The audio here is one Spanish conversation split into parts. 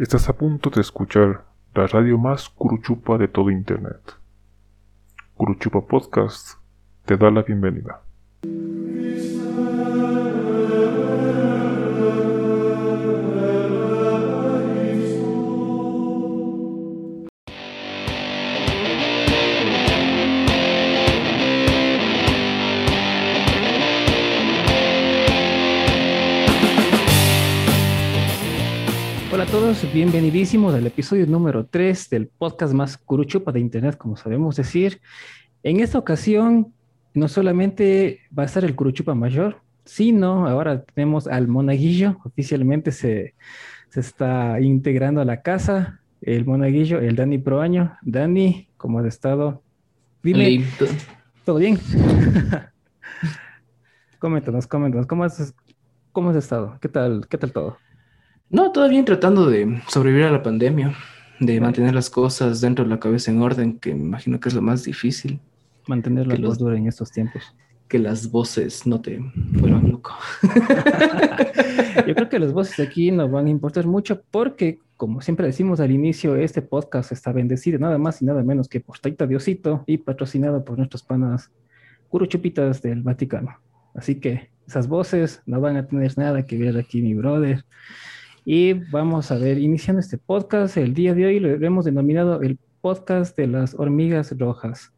Estás a punto de escuchar la radio más curuchupa de todo Internet. Curuchupa Podcast te da la bienvenida. Todos, bienvenidísimos al episodio número 3 del podcast más curuchupa de internet, como sabemos decir. En esta ocasión, no solamente va a estar el curuchupa mayor, sino ahora tenemos al monaguillo, oficialmente se, se está integrando a la casa, el monaguillo, el Dani Proaño. Dani, ¿cómo has estado? Dime, Listo. ¿todo bien? coméntanos, coméntanos, ¿cómo has, ¿cómo has estado? ¿Qué tal, qué tal todo? No, bien tratando de sobrevivir a la pandemia, de mantener las cosas dentro de la cabeza en orden, que me imagino que es lo más difícil, Mantener la los- cordura en estos tiempos. que las voces no te vuelvan loco. Yo creo que los voces aquí no van a importar mucho porque, como siempre decimos al inicio, este podcast está bendecido nada más y nada menos que por Taita Diosito y patrocinado por nuestros panas curuchupitas del Vaticano. Así que esas voces no van a tener nada que ver aquí, mi brother. Y vamos a ver, iniciando este podcast, el día de hoy lo hemos denominado el podcast de las hormigas rojas.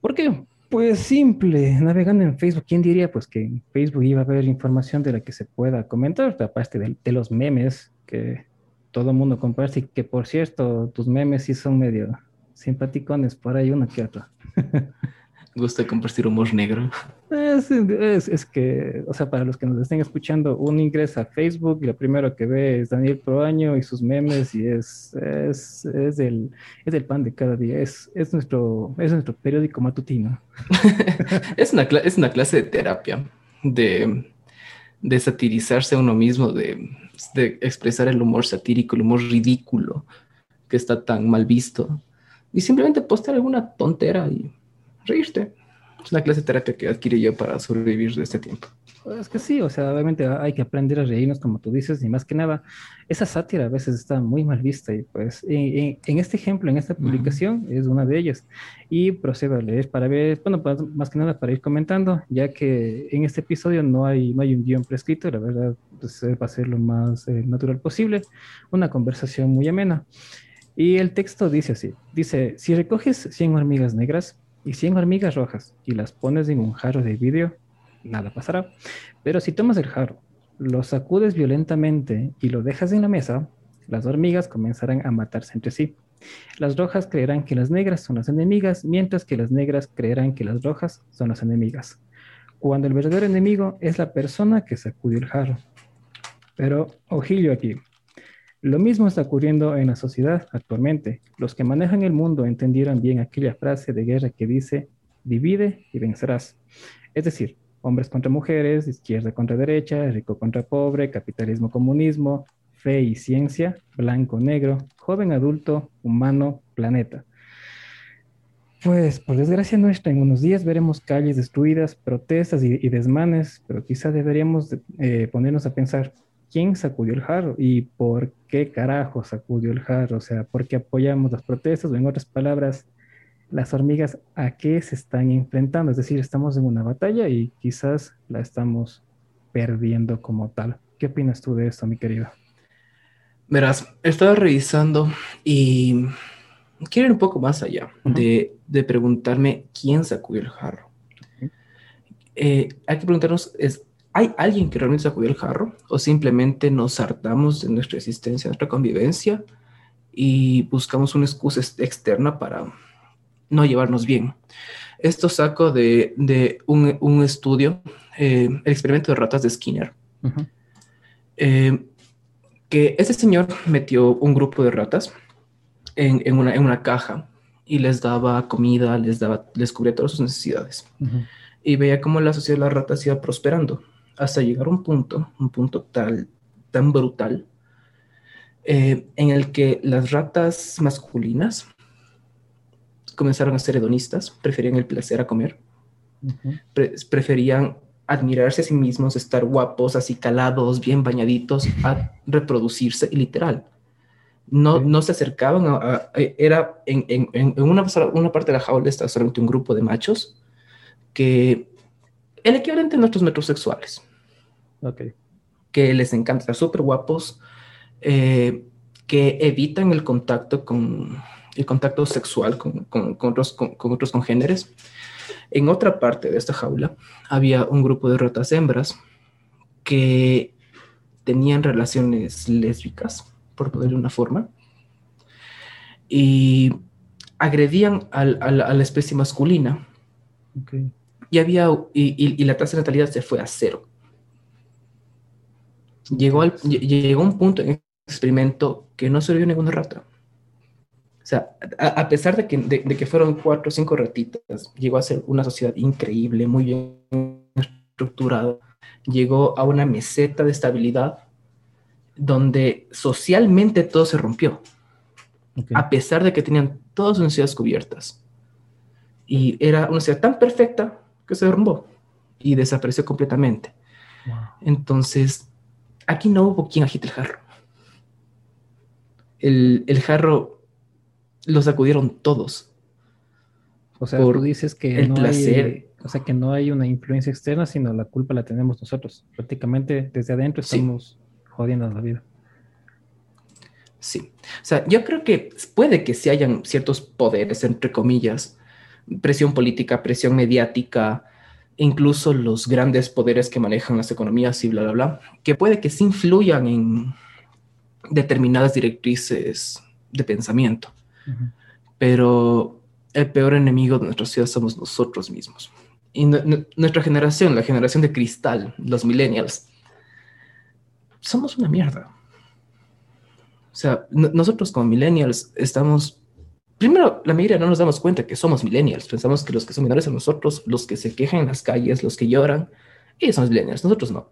¿Por qué? Pues simple, navegando en Facebook, ¿quién diría pues que en Facebook iba a haber información de la que se pueda comentar, aparte de, de los memes que todo el mundo comparte y que por cierto, tus memes sí son medio simpaticones, por ahí uno que otro. Gusta compartir humor negro. Es, es, es que, o sea, para los que nos estén escuchando, uno ingresa a Facebook y lo primero que ve es Daniel Proaño y sus memes y es, es, es, el, es el pan de cada día, es, es, nuestro, es nuestro periódico matutino. Es una, es una clase de terapia, de, de satirizarse a uno mismo, de, de expresar el humor satírico, el humor ridículo que está tan mal visto, y simplemente postear alguna tontera y reírte. Es una clase de terapia que adquirí yo para sobrevivir de este tiempo. Es que sí, o sea, obviamente hay que aprender a reírnos, como tú dices, y más que nada, esa sátira a veces está muy mal vista, y pues en, en- en este ejemplo, en esta publicación, es una de ellas. Y procedo a leer para ver, bueno, pues, más que nada para ir comentando, ya que en este episodio no hay, no hay un guion prescrito, la verdad, pues, eh, va a ser lo más eh, natural posible, una conversación muy amena. Y el texto dice así, dice, si recoges 100 hormigas negras y 100 hormigas rojas y las pones en un jarro de vidrio, nada pasará. Pero si tomas el jarro, lo sacudes violentamente y lo dejas en la mesa, las hormigas comenzarán a matarse entre sí. Las rojas creerán que las negras son las enemigas, mientras que las negras creerán que las rojas son las enemigas. Cuando el verdadero enemigo es la persona que sacudió el jarro. Pero, ojillo aquí. Lo mismo está ocurriendo en la sociedad actualmente. Los que manejan el mundo entendieron bien aquella frase de guerra que dice, divide y vencerás. Es decir, hombres contra mujeres, izquierda contra derecha, rico contra pobre, capitalismo, comunismo, fe y ciencia, blanco, negro, joven, adulto, humano, planeta. Pues por desgracia nuestra, en unos días veremos calles destruidas, protestas y, desmanes, pero quizá deberíamos de- eh, ponernos a pensar, ¿quién sacudió el jarro y por qué carajo sacudió el jarro? O sea, ¿por qué apoyamos las protestas? O en otras palabras, las hormigas a qué se están enfrentando. Es decir, estamos en una batalla y quizás la estamos perdiendo como tal. ¿Qué opinas tú de esto, mi querido? Verás, estaba revisando y quiero ir un poco más allá Ujú. de, de preguntarme quién sacudió el jarro. Ok. Eh, hay que preguntarnos, es, ¿hay alguien que realmente sacudió el jarro? ¿O simplemente nos hartamos de nuestra existencia, de nuestra convivencia y buscamos una excusa ex- externa para no llevarnos bien? Esto saco de, de un, un estudio, eh, el experimento de ratas de Skinner. Eh, que ese señor metió un grupo de ratas en, en una, en una caja y les daba comida, les, daba, les cubría todas sus necesidades. Y veía cómo la sociedad de las ratas iba prosperando hasta llegar a un punto, un punto tal, tan brutal, eh, en el que las ratas masculinas comenzaron a ser hedonistas, preferían el placer a comer, pre- preferían admirarse a sí mismos, estar guapos, así calados, bien bañaditos, a reproducirse y literal. No, no se acercaban, a, era en, en, en una, una, parte de la jaula está solamente un grupo de machos que el equivalente a nuestros metrosexuales. Que les encanta súper guapos, eh, que evitan el contacto con el contacto sexual con, con, con otros, con, otros congéneres. En otra parte de esta jaula había un grupo de ratas hembras que tenían relaciones lésbicas, por poner una forma, y agredían al, a la especie masculina. Okay. Y, había, y, y, la tasa de natalidad se fue a cero. Llegó, al, llegó un punto en el experimento que no vio ninguna rata. O sea, a, a pesar de que, de, de, que fueron cuatro o cinco ratitas, llegó a ser una sociedad increíble, muy bien estructurada. Llegó a una meseta de estabilidad donde socialmente todo se rompió, okay. a pesar de que tenían todas sus necesidades cubiertas. Y era una ciudad tan perfecta que se derrumbó y desapareció completamente. Wow. Entonces, aquí no hubo quien agite el jarro. El, el jarro lo sacudieron todos. O sea, tú dices que el no placer. Hay, o sea, que no hay una influencia externa, sino la culpa la tenemos nosotros. Prácticamente desde adentro estamos sí. jodiendo la vida. Sí. O sea, yo creo que puede que sí hayan ciertos poderes, entre comillas, presión política, presión mediática, incluso los grandes poderes que manejan las economías y bla, bla, bla, que puede que sí influyan en determinadas directrices de pensamiento. Uh -huh. Pero el peor enemigo de nuestra sociedad somos nosotros mismos. Y nuestra generación, la generación de cristal, los millennials, somos una mierda. O sea, nosotros como millennials estamos primero, la mayoría no nos damos cuenta que somos millennials. Pensamos que los que son menores son nosotros, los que se quejan en las calles, los que lloran, ellos son millennials, nosotros no.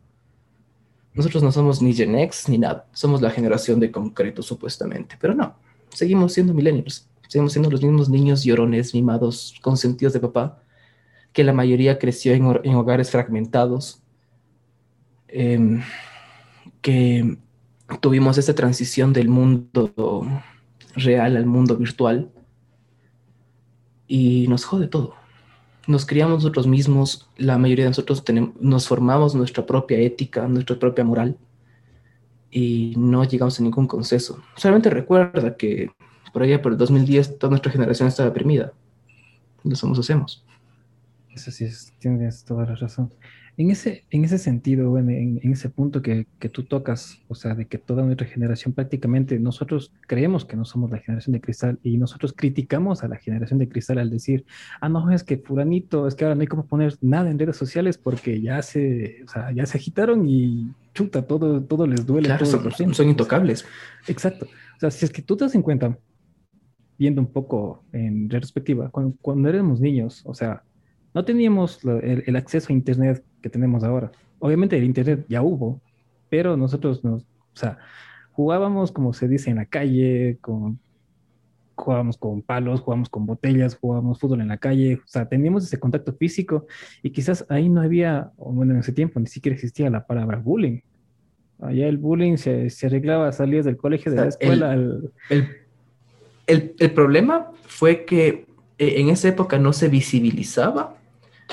Nosotros no somos ni Gen X ni nada. Somos la generación de concreto, supuestamente. Pero no, seguimos siendo millennials. Seguimos siendo los mismos niños llorones, mimados, consentidos de papá, que la mayoría creció en, en hogares fragmentados, eh, que tuvimos esta transición del mundo real al mundo virtual y nos jode todo. Nos criamos nosotros mismos, la mayoría de nosotros tenemos, nos formamos nuestra propia ética, nuestra propia moral y no llegamos a ningún consenso. Solamente recuerda que por allá por el 2010 toda nuestra generación está deprimida. Lo somos, hacemos. Eso sí, es, tienes toda la razón. En ese, en ese sentido, bueno, en, en, ese punto que, que, tú tocas, o sea, de que toda nuestra generación prácticamente, nosotros creemos que no somos la generación de cristal y nosotros criticamos a la generación de cristal al decir, ah, no, es que fulanito, es que ahora no hay como poner nada en redes sociales porque ya se, o sea, ya se agitaron y chuta, todo, todo les duele. Claro, son, son, intocables. Exacto. O sea, si es que tú te das en cuenta, viendo un poco en retrospectiva, cuando, cuando éramos niños, o sea, no teníamos el, el, acceso a Internet que tenemos ahora. Obviamente el Internet ya hubo, pero nosotros nos, o sea, jugábamos, como se dice, en la calle, con, jugábamos con palos, jugábamos con botellas, jugábamos fútbol en la calle, o sea, teníamos ese contacto físico y quizás ahí no había, o bueno, en ese tiempo ni siquiera existía la palabra bullying. Allá el bullying se, se arreglaba, salías del colegio, de o sea, la escuela. El, el, el, el problema fue que eh, en esa época no se visibilizaba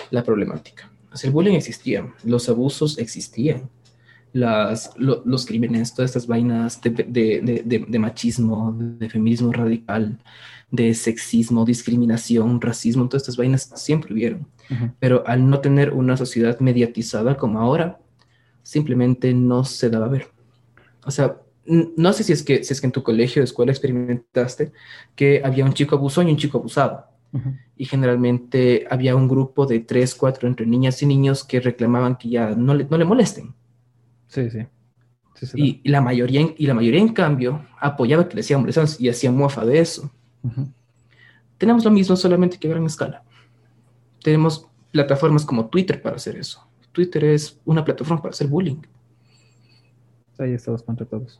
la problemática. El bullying existía, los abusos existían, las, lo, los crímenes, todas estas vainas de, de, de, de, machismo, de feminismo radical, de sexismo, discriminación, racismo, todas estas vainas siempre hubieron. Uh -huh. Pero al no tener una sociedad mediatizada como ahora, simplemente no se daba a ver. O sea, no sé si es que, si es que en tu colegio escuela experimentaste que había un chico abusón y un chico abusado. Uh -huh. Y generalmente había un grupo de tres, cuatro entre niñas y niños que reclamaban que ya no le, no le molesten. Sí, sí. sí, y, y, la mayoría, y la mayoría, en cambio, apoyaba que le hacían molestar y hacían mofa de eso. Uh -huh. Tenemos lo mismo, solamente que a gran escala. Tenemos plataformas como Twitter para hacer eso. Twitter es una plataforma para hacer bullying. Ahí estamos contra todos.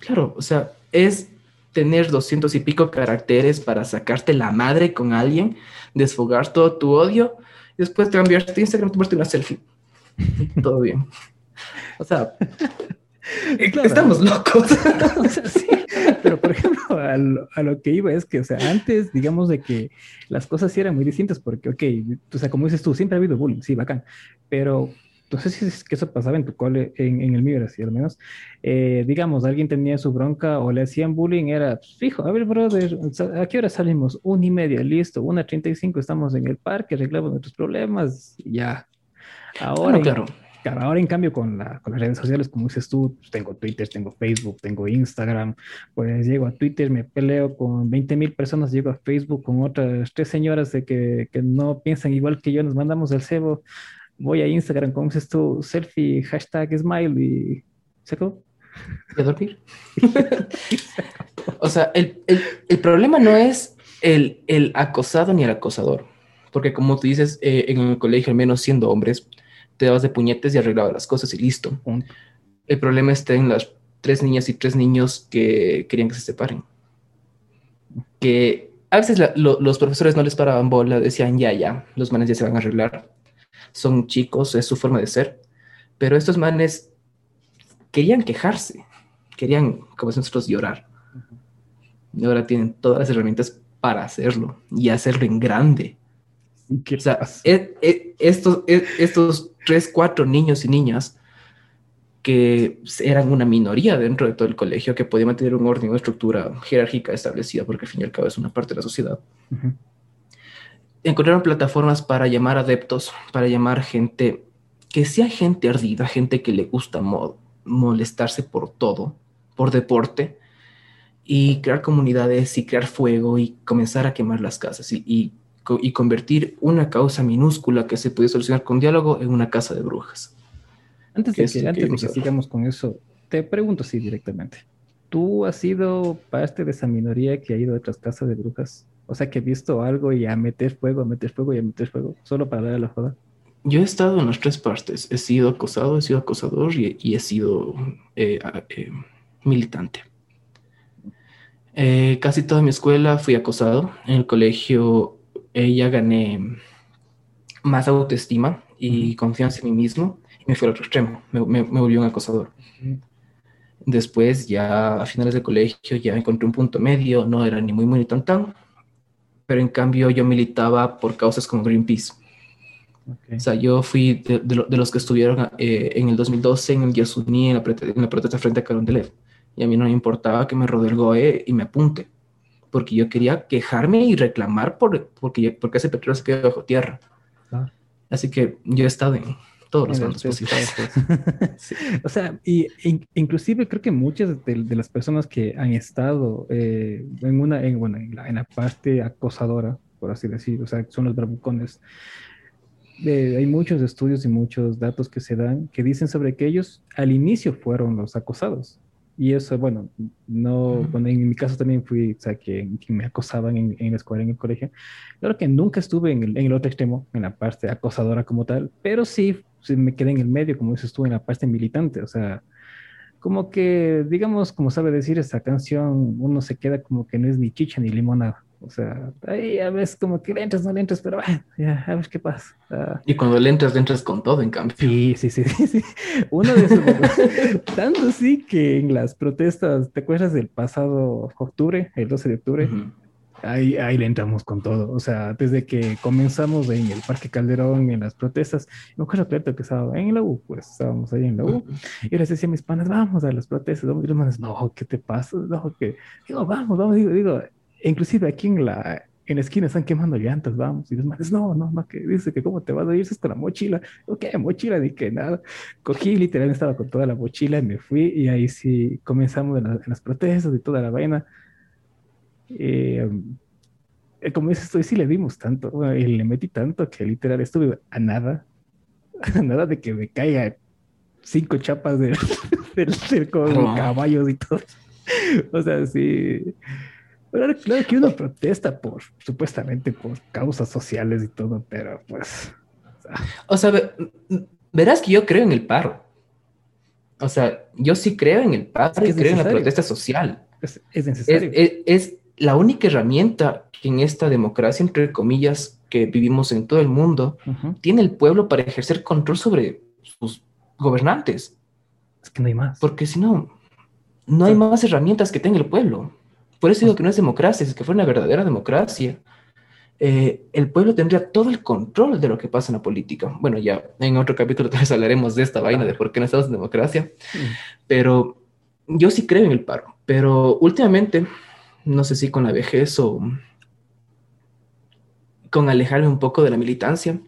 Claro, o sea, es tener doscientos y pico caracteres para sacarte la madre con alguien, desfogar todo tu odio, y después cambiarte Instagram, tomarte una selfie. todo bien. O sea, Estamos locos. o sea, sí, pero por ejemplo, a lo, a lo, que iba es que, o sea, antes, digamos, de que las cosas sí eran muy distintas, porque, ok, o sea, como dices tú, siempre ha habido bullying, sí, bacán, pero no sé si es que eso pasaba en tu cole, en, en el mío así, al menos, eh, digamos, alguien tenía su bronca o le hacían bullying, era, pues, fijo, a ver, brother, ¿a qué hora salimos? Una y media, listo, una treinta y cinco, estamos en el parque, arreglamos nuestros problemas, ya. Ahora, Bueno, claro. Claro, ahora en cambio con, la, con las redes sociales, como dices tú, pues, tengo Twitter, tengo Facebook, tengo Instagram, pues llego a Twitter, me peleo con 20 mil personas, llego a Facebook con otras tres señoras de que, que, no piensan igual que yo, nos mandamos el cebo, voy a Instagram, dices tú, selfie, hashtag smile y se acabó. ¿Y a dormir? o sea, el, el, el, problema no es el, el, acosado ni el acosador, porque como tú dices, eh, en el colegio, al menos siendo hombres, te dabas de puñetes y arreglabas las cosas y listo. El problema está en las tres niñas y tres niños que querían que se separen. Que a veces la, lo, los profesores no les paraban bola, decían, ya, ya, los manes ya se van a arreglar. Son chicos, es su forma de ser. Pero estos manes querían quejarse, querían, como nosotros, llorar. Y ahora tienen todas las herramientas para hacerlo y hacerlo en grande. O sea, es, es, estos, es, estos tres, cuatro niños y niñas que eran una minoría dentro de todo el colegio, que podían mantener un orden, una estructura jerárquica establecida, porque al fin y al cabo es una parte de la sociedad. Uh -huh. Encontraron plataformas para llamar adeptos, para llamar gente que sea gente ardida, gente que le gusta mo molestarse por todo, por deporte, y crear comunidades y crear fuego y comenzar a quemar las casas y, y y convertir una causa minúscula que se puede solucionar con diálogo en una casa de brujas. Antes de que, antes de que sigamos con eso, te pregunto así directamente. ¿Tú has sido parte de esa minoría que ha ido a otras casas de brujas? O sea, que he visto algo y a meter fuego, a meter fuego y a meter fuego, solo para dar a la joda. Yo he estado en las tres partes. He sido acosado, he sido acosador y, y he sido eh, eh, militante. Eh, casi toda mi escuela fui acosado. En el colegio ella gané más autoestima y confianza en mí mismo y me fui al otro extremo, me, me, me volvió un acosador. Después, ya a finales del colegio, ya encontré un punto medio, no era ni muy, muy, ni tan, tan, pero en cambio yo militaba por causas como Greenpeace. Okay. O sea, yo fui de, de, de los que estuvieron eh, en el 2012 en el Yasuní, en la, en la protesta frente a Carondelet, y a mí no me importaba que me rodee el GOE y me apunte porque yo quería quejarme y reclamar por, porque, porque ese petróleo se quedó bajo tierra. Ah. Así que yo he estado en todos los bandos posibles. sí. O sea, y in, inclusive creo que muchas de, de, las personas que han estado eh, en una, en, bueno, en la, en la, parte acosadora, por así decir, o sea, son los bravucones, eh, hay muchos estudios y muchos datos que se dan que dicen sobre que ellos al inicio fueron los acosados. Y eso, bueno, no, bueno, en mi caso también fui, o sea, que, que me acosaban en, en, la escuela, en el colegio. Claro que nunca estuve en el, en el, otro extremo, en la parte acosadora como tal, pero sí, sí, me quedé en el medio, como dices tú, en la parte militante. O sea, como que, digamos, como sabe decir esta canción, uno se queda como que no es ni chicha ni limonada. O sea, ahí a veces como que le entras, no le entras, pero bueno, ya, a ver qué pasa. Uh, y cuando le entras, le entras con todo, en cambio. Sí, sí, sí, sí. sí. Uno de esos, tanto así que en las protestas, ¿te acuerdas del pasado octubre, el 12 de octubre? Uh -huh. Ahí, ahí le entramos con todo. O sea, desde que comenzamos en el Parque Calderón, en las protestas, me acuerdo claro que estaba en la U, pues estábamos ahí en la U, y les decía a mis panas, vamos a las protestas, y los manes, no, ¿qué te pasa? No, que, digo, vamos, vamos, digo, digo, inclusive aquí en la, en la esquina están quemando llantas, vamos, y los manes, no, no, no, que dice que cómo te vas a ir con la mochila, ok, mochila, ni que nada, cogí, literalmente estaba con toda la mochila, y me fui, y ahí sí comenzamos en, la, en las protestas y toda la vaina, eh, como dices, estoy sí le dimos tanto, bueno, y le metí tanto que literal estuve a nada, a nada de que me caiga cinco chapas del, del circo de oh. caballos y todo. O sea, sí. Pero claro que uno protesta por, supuestamente, por causas sociales y todo, pero pues. O sea, verás que yo creo en el paro. O sea, yo sí creo en el paro es que creo en la protesta social. Es, es necesario. Es, la única herramienta que en esta democracia, entre comillas, que vivimos en todo el mundo, uh -huh. tiene el pueblo para ejercer control sobre sus gobernantes. Es que no hay más. Porque si no, no hay más herramientas que tenga el pueblo. Por eso digo que no es democracia, es que fuera una verdadera democracia. Eh, el pueblo tendría todo el control de lo que pasa en la política. Bueno, ya en otro capítulo tal vez hablaremos de esta vaina, de por qué no estamos en democracia. Pero yo sí creo en el paro. Pero últimamente, no sé si con la vejez o con alejarme un poco de la militancia,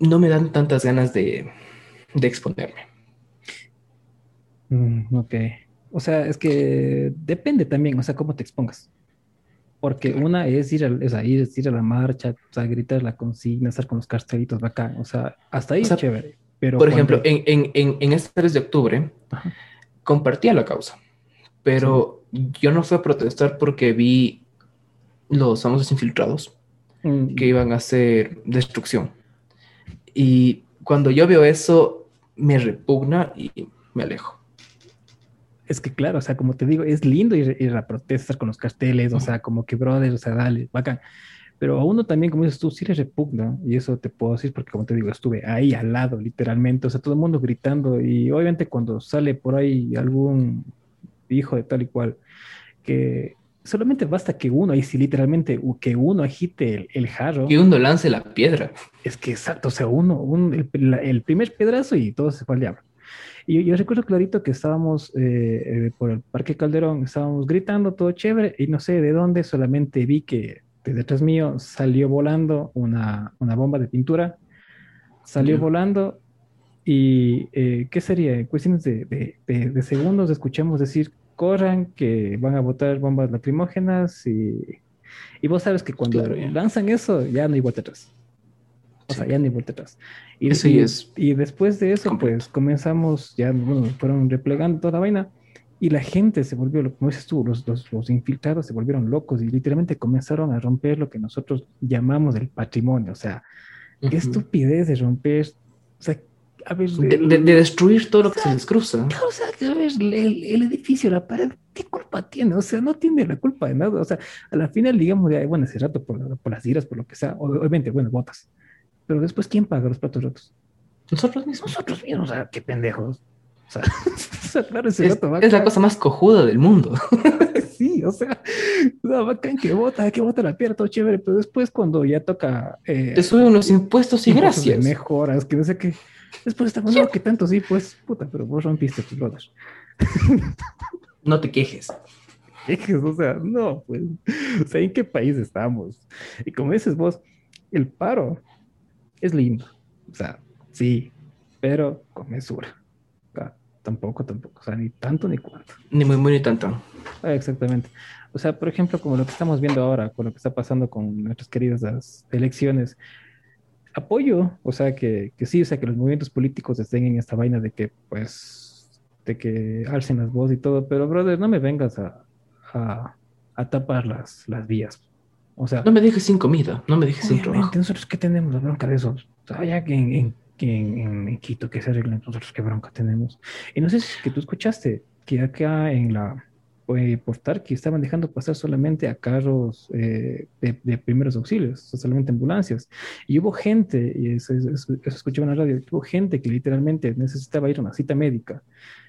no me dan tantas ganas de, exponerme. Mm, ok. O sea, es que depende también, o sea, cómo te expongas. Porque una es ir a, es ir, a la marcha, o sea, gritar la consigna, estar con los cartelitos bacán. O sea, hasta ahí es chévere. Pero por ejemplo, en, en, en, en, este 3 de octubre, compartía la causa. Pero yo no fui a protestar porque vi los famosos infiltrados mm. que iban a hacer destrucción. Y cuando yo veo eso, me repugna y me alejo. Es que claro, o sea, como te digo, es lindo ir, a protestar con los carteles, o sea, como que brother, o sea, dale, bacán. Pero a uno también, como dices tú, sí le repugna, y eso te puedo decir porque, como te digo, estuve ahí al lado, literalmente, o sea, todo el mundo gritando, y obviamente cuando sale por ahí algún hijo de tal y cual, que solamente basta que uno, ahí sí, literalmente, que uno agite el, jarro. Que uno lance la piedra. Es que exacto, o sea, uno, el, primer pedazo y todo se fue al diablo. Y yo, recuerdo clarito que estábamos eh, eh, por el Parque Calderón, estábamos gritando todo chévere y no sé de dónde, solamente vi que detrás mío salió volando una, una bomba de pintura, salió volando y eh, ¿qué sería? En cuestiones de, de, de, segundos escuchamos decir corran, que van a botar bombas lacrimógenas y, y vos sabes que cuando lanzan eso ya no hay vuelta atrás. O sea, ya hay vuelta atrás. Y, es y después de eso, pues comenzamos, ya bueno, fueron replegando toda la vaina y la gente se volvió, como dices tú, los, los, los, infiltrados se volvieron locos y literalmente comenzaron a romper lo que nosotros llamamos el patrimonio. O sea, qué estupidez de romper. O sea, de, destruir todo lo que se les cruza. O sea, a ver, el, edificio, la pared, ¿qué culpa tiene? O sea, no tiene la culpa de nada. O sea, a la final, digamos, de, bueno, ese rato por, por las iras, por lo que sea, obviamente, bueno, botas. Pero después, ¿quién paga los platos rotos? Nosotros mismos. Nosotros mismos, o sea, qué pendejos. O sea, claro, ese es, es la cosa más cojuda del mundo. sí, o sea, no, bacán que bota, que bota la piedra, todo chévere, pero después cuando ya toca... Eh, Te suben unos impuestos y gracias. mejoras, que no sé qué Después está bueno que tanto sí, pues, puta, pero vos rompiste tus brothers. No te quejes. Quejes, o sea, no, pues, o sea, ¿en qué país estamos? Y como dices vos, el paro es lindo, o sea, sí, pero con mesura. tampoco, tampoco, o sea, ni tanto ni cuanto. Ni muy, muy, ni tanto. Ah, exactamente. O sea, por ejemplo, como lo que estamos viendo ahora, con lo que está pasando con nuestras queridas elecciones, apoyo, o sea, que, que, sí, o sea, que los movimientos políticos estén en esta vaina de que, pues, de que alcen las voces y todo, pero, brother, no me vengas a, a, tapar las, las vías. O sea, no me dejes sin comida, no me dejes sin trabajo. Nosotros, ¿qué tenemos la bronca de eso? Ya que en, en, en, Quito que se arreglen, nosotros, ¿qué bronca tenemos? Y no sé si es que tú escuchaste que acá en la, portar que estaban dejando pasar solamente a carros eh, de, primeros auxilios, solamente ambulancias. Y hubo gente, y eso, escuchaba en la radio, hubo gente que literalmente necesitaba ir a una cita médica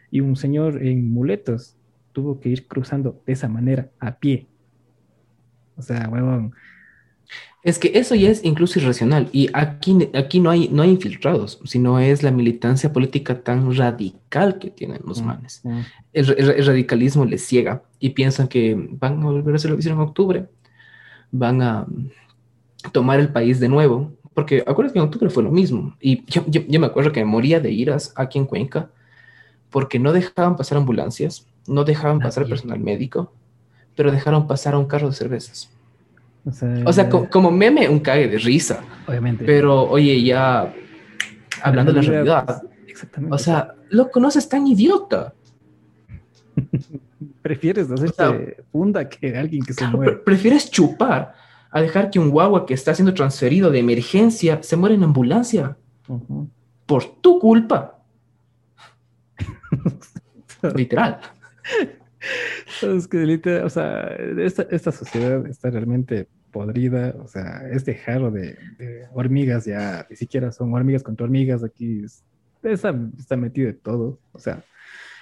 y un señor en muletas tuvo que ir cruzando de esa manera a pie. O sea, huevón, es que eso ya es incluso irracional y aquí, aquí no, hay, no hay infiltrados, sino es la militancia política tan radical que tienen los manes. Mm. El, radicalismo les ciega y piensan que van a volver a hacer lo que hicieron en octubre, van a tomar el país de nuevo, porque acuérdate que en octubre fue lo mismo y yo, yo, me acuerdo que me moría de iras aquí en Cuenca porque no dejaban pasar ambulancias, no dejaban pasar personal médico, pero dejaron pasar a un carro de cervezas. O sea, como meme, un cague de risa. Obviamente. Pero, oye, ya hablando de la realidad. Exactamente. O sea, lo conoces tan idiota. Prefieres hacerte funda que alguien que se muere. Prefieres chupar a dejar que un guagua que está siendo transferido de emergencia se muera en ambulancia. Por tu culpa. Literal. Es que o sea, esta, esta, sociedad está realmente podrida, o sea, este jarro de, hormigas ya ni siquiera son hormigas contra hormigas, aquí Está, está metido de todo. O sea,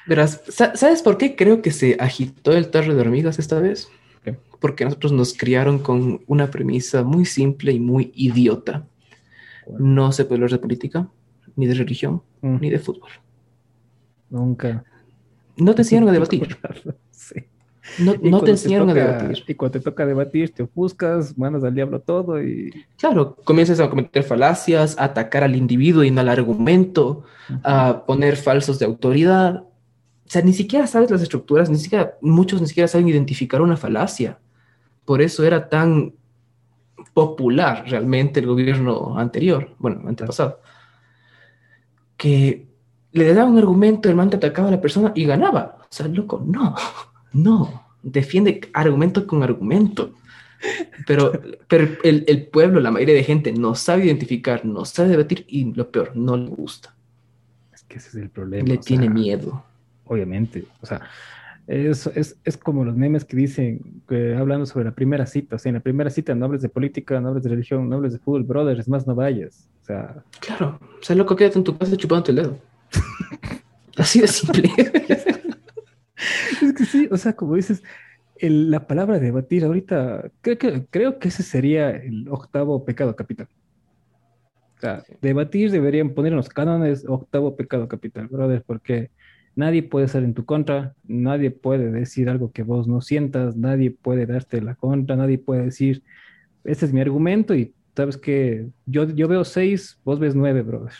Verás, sa- ¿sabes por qué creo que se agitó el tarro de hormigas esta vez? ¿Qué? Porque nosotros nos criaron con una premisa muy simple y muy idiota. No se puede hablar de política, ni de religión, mm, ni de fútbol. nunca. No te enseñaron a debatir. Sí. No, te enseñaron a toca- debatir. Y cuando te toca debatir, te ofuscas, mandas al diablo todo y. Claro, comienzas a cometer falacias, a atacar al individuo y no al argumento, a poner falsos de autoridad. O sea, ni siquiera sabes las estructuras, ni siquiera, muchos ni siquiera saben identificar una falacia. Por eso era tan popular realmente el gobierno anterior, bueno, antepasado, que le daba un argumento, el man te atacaba a la persona y ganaba. O sea, loco, no, no, defiende argumento con argumento. Pero, pero el, el pueblo, la mayoría de gente no sabe identificar, no sabe debatir y lo peor, no le gusta. Es que ese es el problema. Le tiene sea, miedo. Obviamente. O sea, es, es, es como los memes que dicen, que hablando sobre la primera cita. O sea, en la primera cita no hables de política, no hables de religión, no hables de fútbol, brother, es más, no vayas. O sea, Claro, o sea, loco, quédate en tu casa chupándote el dedo. Así de simple. es que sí, o sea, como dices, el- la palabra debatir ahorita, creo que, creo que ese sería el octavo pecado capital. O sea, debatir deberían poner en los cánones octavo pecado capital, brother, porque nadie puede estar en tu contra, nadie puede decir algo que vos no sientas, nadie puede darte la contra, nadie puede decir, este es mi argumento y sabes que yo, yo veo seis, vos ves nueve, brother.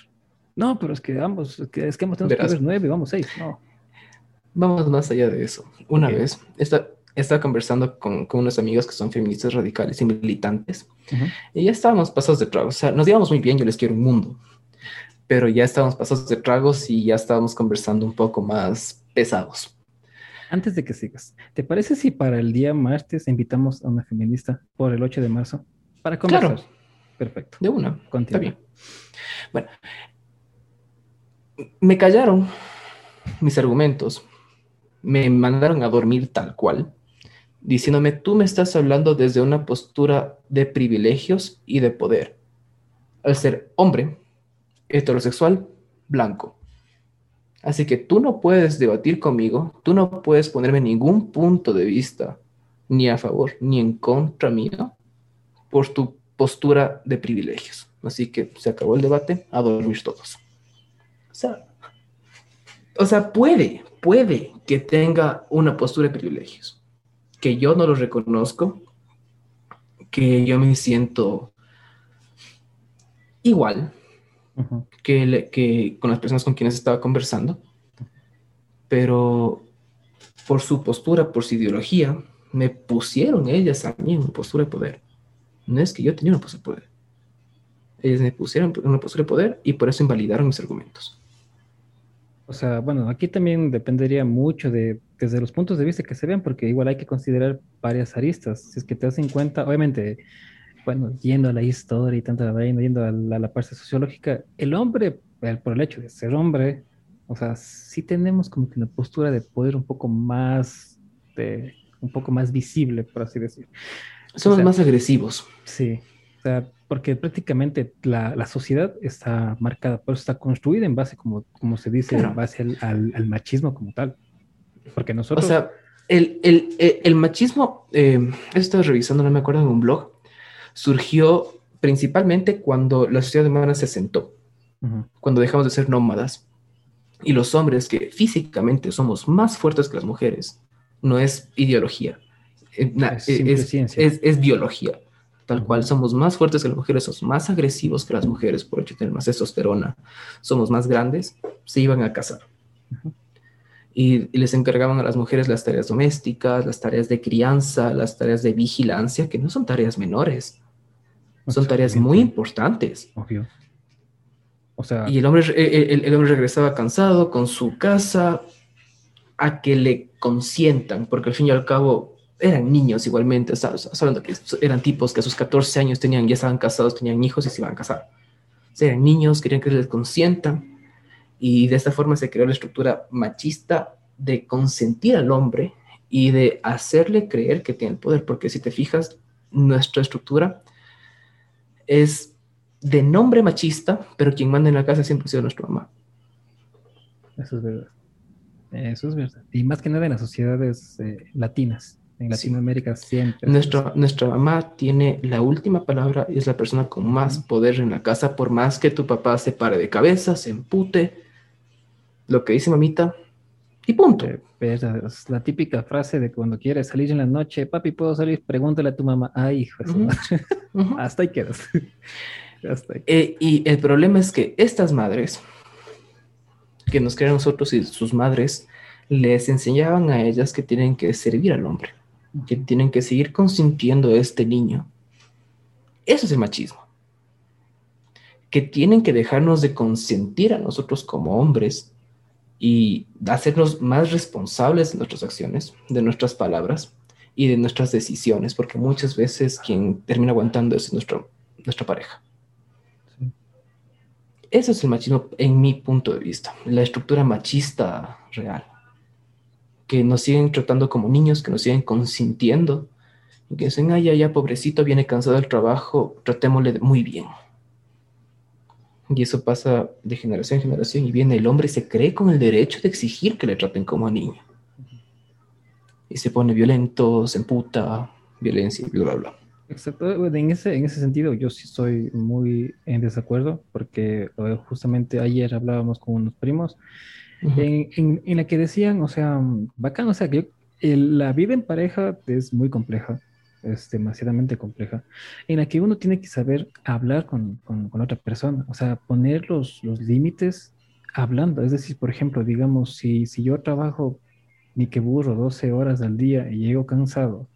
No, pero es que ambos, es que, es que ambos tenemos que Verás. ver nueve, vamos seis, no. Vamos más allá de eso. Una vez esta- estaba conversando con, con unos amigos que son feministas radicales y militantes y ya estábamos pasados de tragos. O sea, nos llevamos muy bien, yo les quiero un mundo. Pero ya estábamos pasados de tragos y ya estábamos conversando un poco más pesados. Antes de que sigas, ¿te parece si para el día martes invitamos a una feminista por el 8 de marzo para conversar? Claro. Perfecto. De una. Continúa. Está bien. Bueno, me callaron mis argumentos, me mandaron a dormir tal cual, diciéndome, tú me estás hablando desde una postura de privilegios y de poder, al ser hombre, heterosexual, blanco. Así que tú no puedes debatir conmigo, tú no puedes ponerme ningún punto de vista, ni a favor ni en contra mío, por tu postura de privilegios. Así que se acabó el debate, a dormir todos. O sea, o sea, puede, puede que tenga una postura de privilegios, que yo no lo reconozco, que yo me siento igual que, le- que con las personas con quienes estaba conversando, pero por su postura, por su ideología, me pusieron ellas a mí en una postura de poder. No es que yo tenía una postura de poder. Ellas me pusieron en una postura de poder y por eso invalidaron mis argumentos. O sea, bueno, aquí también dependería mucho de desde los puntos de vista que se vean, porque igual hay que considerar varias aristas. Si es que te das en cuenta, obviamente, bueno, yendo a la historia y tanta vaina, yendo a la, a la parte sociológica, el hombre, el- por el hecho de ser hombre, o sea, sí tenemos como que una postura de poder un poco más, de, un poco más visible, por así decir. Somos O sea, más agresivos. Sí, o sea, porque prácticamente la, la sociedad está marcada, por eso está construida en base, como, como se dice, Claro. en base al, al- al machismo como tal. Porque O nosotros, sea, el, el- el- el machismo, eh, estaba revisando, no me acuerdo en un blog, surgió principalmente cuando la sociedad humana se asentó. Cuando dejamos de ser nómadas. Y los hombres que físicamente somos más fuertes que las mujeres, no es ideología, eh, na- Es eh, simple es, ciencia. es- es biología. Tal cual, somos más fuertes que las mujeres, somos más agresivos que las mujeres por hecho de tener más testosterona, somos más grandes, se iban a casar. Y, y les encargaban a las mujeres las tareas domésticas, las tareas de crianza, las tareas de vigilancia, que no son tareas menores, son tareas muy importantes. obvio. O sea, Y el hombre, el, el- el hombre regresaba cansado con su casa a que le consientan, porque al fin y al cabo eran niños igualmente, o sea, que eran tipos que a sus 14 años tenían, ya estaban casados, tenían hijos y se iban a casar. O sea, eran niños, querían que les consientan y de esta forma se creó la estructura machista de consentir al hombre y de hacerle creer que tiene el poder, porque si te fijas, nuestra estructura es de nombre machista, pero quien manda en la casa siempre ha sido nuestra mamá. eso es verdad. Eso es verdad. Y más que nada en las sociedades eh, latinas. En Latinoamérica siempre. Nuestra, nuestra mamá tiene la última palabra y es la persona con más poder en la casa, por más que tu papá se pare de cabeza, se empute. Lo que dice mamita, y punto. Eh, es la típica frase de cuando quieres salir en la noche, papi, ¿puedo salir? Pregúntale a tu mamá. Ay, hijo Hasta ahí quedas. Hasta ahí. Eh, y el problema es que estas madres, que nos crean nosotros y sus madres, les enseñaban a ellas que tienen que servir al hombre, que tienen que seguir consintiendo a este niño. Eso es el machismo. Que tienen que dejarnos de consentir a nosotros como hombres y hacernos más responsables de nuestras acciones, de nuestras palabras y de nuestras decisiones, porque muchas veces quien termina aguantando es nuestro, nuestra pareja. Eso es el machismo en mi punto de vista, la estructura machista real, que nos siguen tratando como niños, que nos siguen consintiendo, que dicen, ay, ya, ya, pobrecito, viene cansado del trabajo, tratémosle muy bien. Y eso pasa de generación en generación y viene el hombre se cree con el derecho de exigir que le traten como a niño. Y se pone violento, se emputa, violencia, bla, bla, bla. Exacto, en ese, en ese sentido yo sí estoy muy en desacuerdo porque justamente ayer hablábamos con unos primos en, la que decían, o sea, bacán, o sea, que la vida en pareja es muy compleja es demasiadamente compleja, en la que uno tiene que saber hablar con, con, otra persona, o sea, poner los, los, límites hablando. Es decir, por ejemplo, digamos, si, si yo trabajo ni que burro 12 horas al día y llego cansado,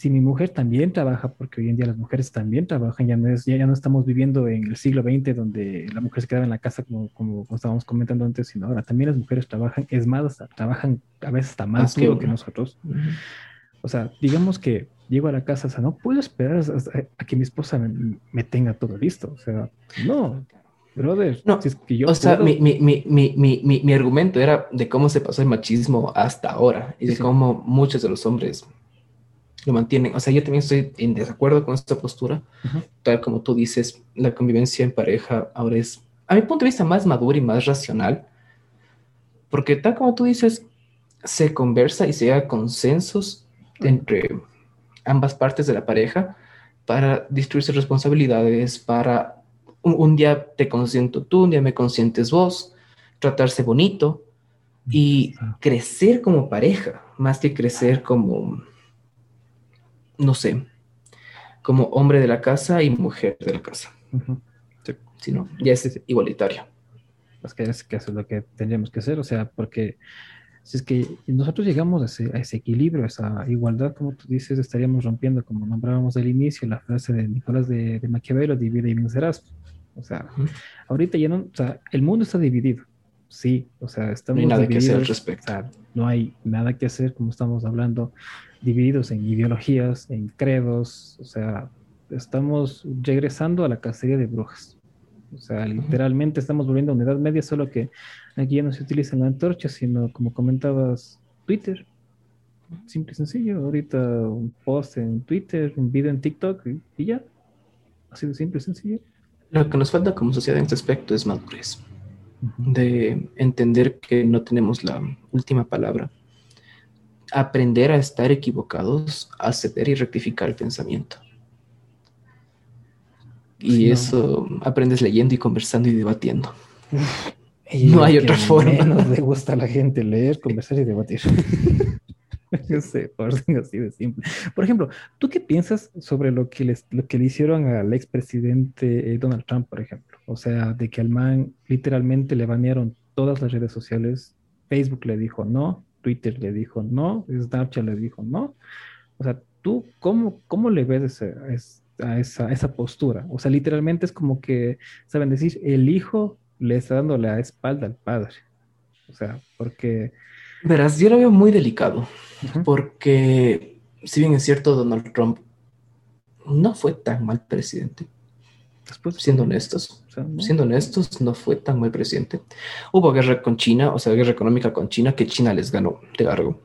si mi mujer también trabaja, porque hoy en día las mujeres también trabajan, ya no, es, ya, no estamos viviendo en el siglo XX donde la mujer se quedaba en la casa como, como, estábamos comentando antes, sino ahora también las mujeres trabajan, es más, trabajan a veces hasta más que, que nosotros. O sea, digamos que llego a la casa, o sea, no puedo esperar a, que mi esposa me, tenga todo listo. O sea, no, brother. No, es que yo o sea, mi, mi, mi, mi, argumento era de cómo se pasó el machismo hasta ahora y de cómo muchos de los hombres lo mantienen. O sea, yo también estoy en desacuerdo con esta postura. Tal como tú dices, la convivencia en pareja ahora es, a mi punto de vista, más madura y más racional. Porque tal como tú dices, se conversa y se llega a consensos entre ambas partes de la pareja para distribuirse responsabilidades, para un, día te consiento tú, un día me consientes vos, tratarse bonito y crecer como pareja, más que crecer como, no sé, como hombre de la casa y mujer de la casa. sino ya es igualitario. Es que es, que es lo que tendríamos que hacer, o sea, porque si es que nosotros llegamos a ese, a ese, equilibrio, a esa igualdad, como tú dices, estaríamos rompiendo, como nombrábamos al inicio, la frase de Nicolás de, de Maquiavelo, divide y vencerás. O sea, ahorita ya no, o sea, el mundo está dividido, sí, o sea, estamos no hay nada que hacer al respecto. no hay nada que hacer, como estamos hablando, divididos en ideologías, en credos, o sea, estamos regresando a la cacería de brujas. O sea, literalmente estamos volviendo a una edad media, solo que aquí ya no se utiliza la antorcha, sino como comentabas, Twitter. Simple y sencillo. Ahorita un post en Twitter, un video en TikTok y, ya. Así de simple y sencillo. Lo que nos falta como sociedad en este aspecto es madurez. De entender que no tenemos la última palabra. Aprender a estar equivocados, a ceder y rectificar el pensamiento. Y eso aprendes leyendo y conversando y debatiendo. no hay otra forma. No le gusta a la gente leer, conversar y debatir. Yo sé, por así de simple. Por ejemplo, ¿tú qué piensas sobre lo que, les, lo que le hicieron al expresidente eh, Donald Trump, por ejemplo? O sea, de que al man literalmente le banearon todas las redes sociales. Facebook le dijo no, Twitter le dijo no, Snapchat le dijo no. O sea, ¿tú cómo, cómo le ves ese, a esa, esa postura. O sea, literalmente es como que, saben decir, el hijo le está dando la espalda al padre. O sea, porque... Verás, yo lo veo muy delicado, porque si bien es cierto, Donald Trump no fue tan mal presidente. Después, siendo honestos, siendo honestos, no fue tan mal presidente. Hubo guerra con China, o sea, guerra económica con China, que China les ganó de largo.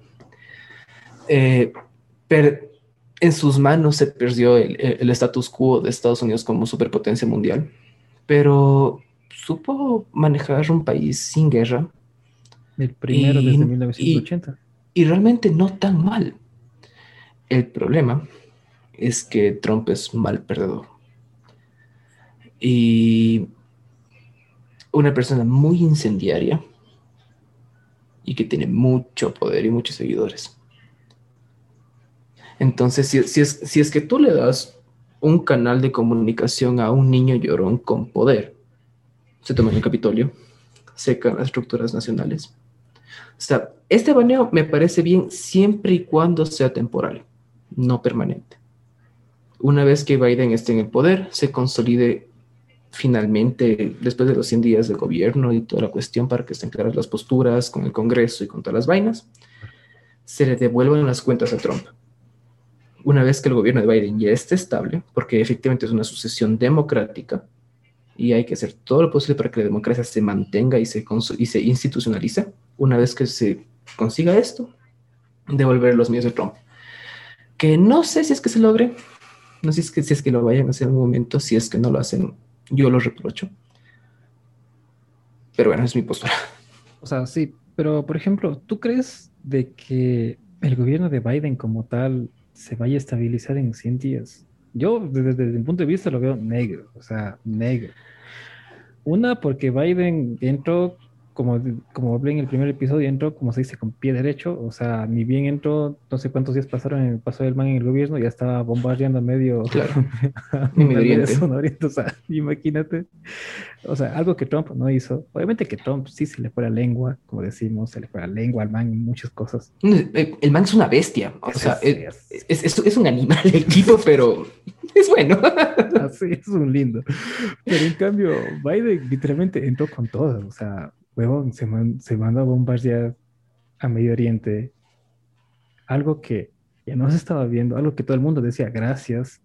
Eh, pero en sus manos se perdió el, el, status quo de Estados Unidos como superpotencia mundial, pero supo manejar un país sin guerra. El primero Y- desde 1980. y realmente no tan mal. El problema es que Trump es mal perdedor. Y una persona muy incendiaria y que tiene mucho poder y muchos seguidores. Entonces, si, si es, si es que tú le das un canal de comunicación a un niño llorón con poder, se toma el Capitolio, secan las estructuras nacionales. Este baneo me parece bien siempre y cuando sea temporal, no permanente. Una vez que Biden esté en el poder, se consolide finalmente, después de los 100 días de gobierno y toda la cuestión para que estén claras las posturas con el Congreso y con todas las vainas, se le devuelvan las cuentas a Trump. Una vez que el gobierno de Biden ya esté estable, porque efectivamente es una sucesión democrática, y hay que hacer todo lo posible para que la democracia se mantenga y se, y se institucionalice. Una vez que se consiga esto, devolver los medios de Trump. Que no sé si es que se logre, no sé si es que, si es que lo vayan a hacer en un momento, si es que no lo hacen, yo lo reprocho. Pero bueno, es mi postura. O sea, sí, pero por ejemplo, ¿tú crees de que el gobierno de Biden como tal se vaya a estabilizar en 100 días? Yo desde, desde mi punto de vista lo veo negro, o sea, negro. Una, porque Biden entró, como, como hablé en el primer episodio, entró, como se dice, con pie derecho, o sea, ni bien entró, no sé cuántos días pasaron en el paso del man en el gobierno, ya estaba bombardeando a medio, Claro. o sea, imagínate. O sea, algo que Trump no hizo. Obviamente que Trump sí se le fue la lengua, como decimos, se le fue la lengua al man en muchas cosas. El, el man es una bestia, o sea, Sí, es, es- es- es- es un animal el tipo, pero es bueno. Así es un lindo. Pero en cambio, Biden literalmente entró con todo. O sea, huevón, se, man- se mandó a bombardear a Medio Oriente. Algo que ya no se estaba viendo, algo que todo el mundo decía, gracias.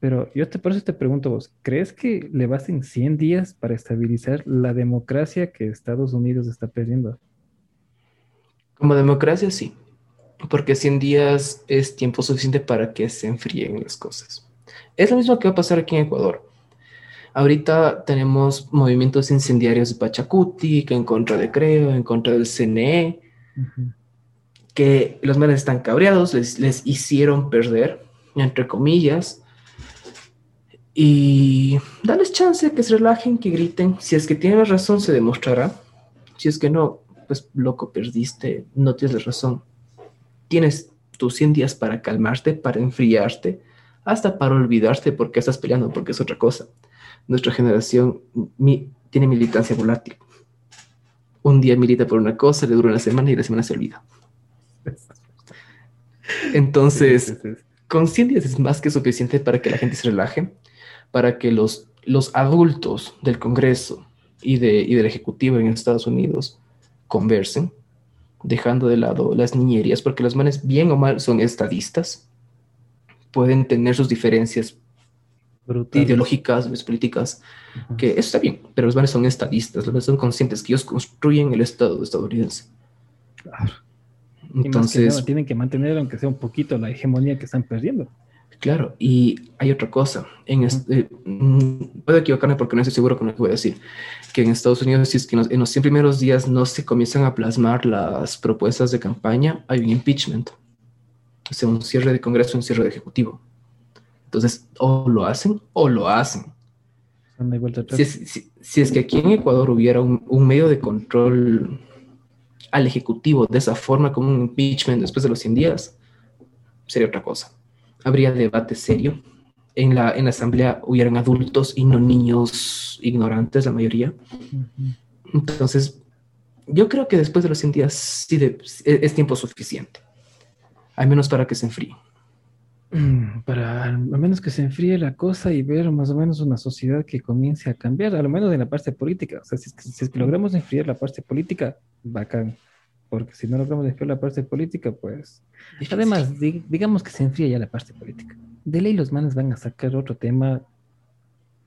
Pero yo te, por eso te pregunto vos, ¿crees que le basten 100 días para estabilizar la democracia que Estados Unidos está perdiendo? Como democracia, sí. Porque 100 días es tiempo suficiente para que se enfríen las cosas. Es lo mismo que va a pasar aquí en Ecuador. Ahorita tenemos movimientos incendiarios de Pachacuti, que en contra de Creo, en contra del CNE, que los manes están cabreados, les, les hicieron perder, entre comillas. Y dales chance que se relajen, que griten. Si es que tienen razón, se demostrará. Si es que no, pues loco, perdiste, no tienes la razón. Tienes tus 100 días para calmarte, para enfriarte, hasta para olvidarte por qué estás peleando, porque es otra cosa. Nuestra generación mi- tiene militancia volátil. Un día milita por una cosa, le dura una semana y la semana se olvida. Entonces, Sí, sí, sí. con 100 días es más que suficiente para que la gente se relaje, para que los, los adultos del Congreso y, de, y del Ejecutivo en Estados Unidos conversen, dejando de lado las niñerías, porque los manes, bien o mal, son estadistas, pueden tener sus diferencias Brutal. ideológicas, políticas, Ujú. que eso está bien, pero los manes son estadistas, los manes son conscientes que ellos construyen el Estado estadounidense. Claro. Que Entonces, nada, tienen que mantener, aunque sea un poquito, la hegemonía que están perdiendo. Claro, y hay otra cosa. En este, mm, puedo equivocarme porque no estoy seguro con lo que voy a decir. Que en Estados Unidos, si es que en los, en los 100 primeros días no se comienzan a plasmar las propuestas de campaña, hay un impeachment. O sea, un cierre de Congreso, un cierre de Ejecutivo. Entonces, o lo hacen o lo hacen. Si es, si- si es que aquí en Ecuador hubiera un, un medio de control al Ejecutivo de esa forma, como un impeachment después de los 100 días, sería otra cosa. Habría debate serio. En la, en la asamblea hubieran adultos y no niños ignorantes, la mayoría. Entonces, yo creo que después de los 100 días sí de- es, es tiempo suficiente. Al menos para que se enfríe. Mm, Para al menos que se enfríe la cosa y ver más o menos una sociedad que comience a cambiar, a lo menos en la parte política. O sea, si si es que logramos enfriar la parte política, bacán. Porque si no logramos enfriar la parte política, pues... Además, di- digamos que se enfría ya la parte política. De ley los manes van a sacar otro tema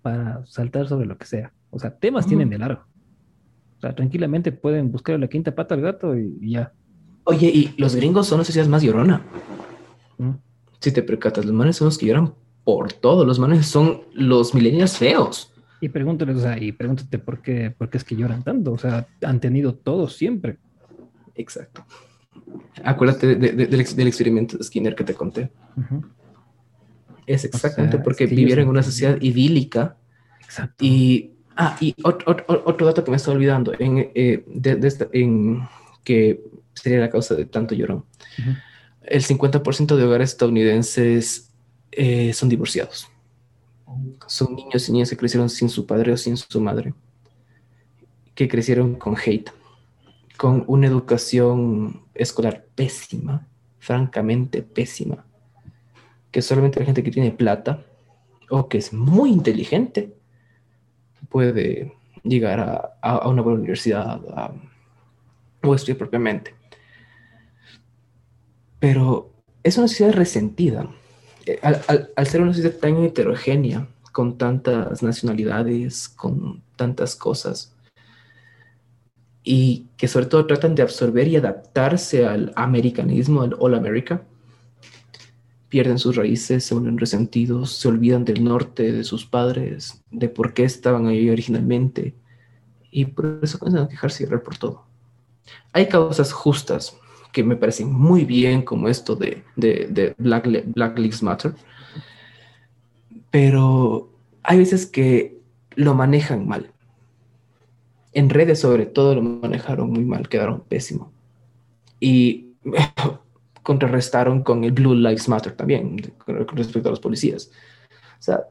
para saltar sobre lo que sea. O sea, temas tienen de largo. O sea, tranquilamente pueden buscar la quinta pata al gato y, y ya. Oye, y los gringos son la sociedad más llorona. ¿no? Si te percatas, los manes son los que lloran por todo. Los manes son los millennials feos. Y pregúntales, o sea, y pregúntate por qué, por qué es que lloran tanto. O sea, han tenido todo siempre. Exacto. Acuérdate de- de- del, ex- del experimento de Skinner que te conté. Es exactamente sea, porque vivieron en una sociedad idílica Exacto. y... Ah, y otro, otro- otro dato que me estaba olvidando, en, eh, esta- en que sería la causa de tanto llorón. Ujú. El 50% de hogares estadounidenses eh, son divorciados. Son niños y niñas que crecieron sin su padre o sin su madre, que crecieron con hate, con una educación escolar pésima, francamente pésima, que solamente la gente que tiene plata o que es muy inteligente puede llegar a, una buena universidad o estudiar propiamente. Pero es una sociedad resentida. Eh, Al, ser una sociedad tan heterogénea, con tantas nacionalidades, con tantas cosas, y que sobre todo tratan de absorber y adaptarse al americanismo, al All America, pierden sus raíces, se vuelven resentidos, se olvidan del norte, de sus padres, de por qué estaban ahí originalmente, y por eso comienzan a quejarse y llorar por todo. Hay causas justas que me parecen muy bien, como esto de, de, Black, Black Lives Matter, pero hay veces que lo manejan mal. En redes sobre todo lo manejaron muy mal, quedaron pésimo. Y contrarrestaron con el Blue Lives Matter también, con respecto a los policías. O sea,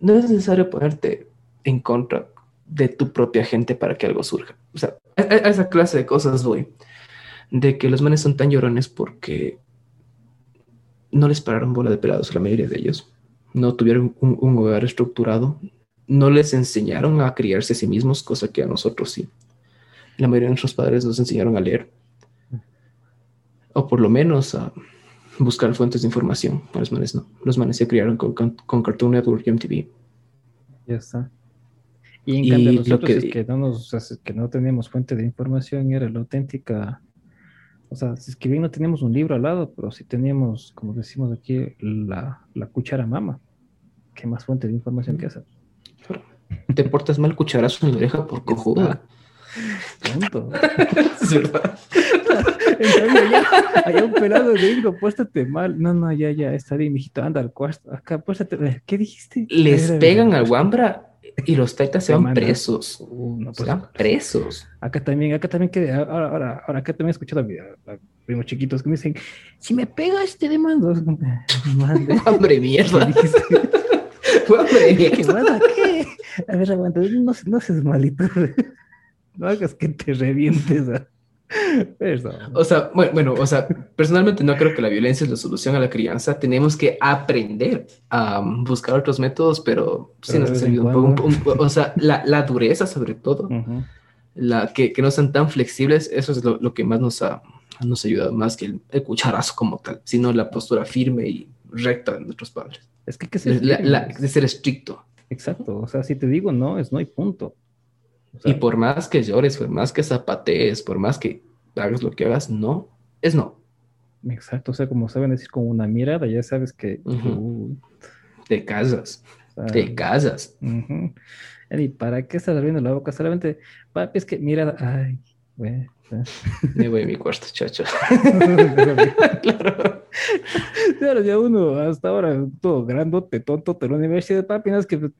no es necesario ponerte en contra de tu propia gente para que algo surja. O sea, a esa clase de cosas voy. De que los manes son tan llorones porque no les pararon bola de pelados a la mayoría de ellos. No tuvieron un, un hogar estructurado. No les enseñaron a criarse a sí mismos, cosa que a nosotros sí. La mayoría de nuestros padres nos enseñaron a leer. O por lo menos a buscar fuentes de información. A los manes no. Los manes se criaron con, con- con Cartoon Network y MTV. Ya está. Y en Y cambio lo que- es que no nos, es que no teníamos fuente de información, era la auténtica, o sea, si es que bien no teníamos un libro al lado, pero sí teníamos, como decimos aquí, la, la cuchara mama. ¿Qué más fuente de información que esa? Te portas mal cucharazo en la oreja por cojuda. Punto. Es verdad. Allá, allá un pelado gringo, puéstate mal. No, no, ya, ya, está bien, mijito, anda al cuarto. Acá, puéstate. ¿Qué dijiste? Les pegan al Wambra y los taitas se van presos. Uh, no, Se pues, van presos. Acá también, acá también que ahora, ahora, ahora acá también he escuchado a, primos chiquitos que me dicen, si me pegas te demando. ¿qué mierda. ¿Qué mierda. A ver, aguanta, no, no seas malito. No hagas que te revientes. ah. Perdón. O sea, bueno, o sea, personalmente no creo que la violencia es la solución a la crianza. Tenemos que aprender a um, buscar otros métodos, pero sí Pero nos de ha servido un poco. un un o sea, la, la dureza sobre todo, Ujú. la, que, que no sean tan flexibles, eso es lo, lo que más nos ha, nos ayudado, más que el, el cucharazo como tal, sino la postura firme y recta de nuestros padres. Es que hay que ser La- la- de ser estricto. Exacto. O sea, si te digo no, es no y punto. O sea, Y por más que llores, por más que zapatees, por más que hagas lo que hagas, no, es no. Exacto. O sea, como saben decir con una mirada, ya sabes que. Uh, Te casas, o sea, te casas. ¿Y para qué estás abriendo la boca? Solamente, papi, es que mira, ay, güey. Me voy a mi cuarto, chacho. claro. Claro, ya uno hasta ahora todo grandote, tonto, de la universidad, papi, no es que.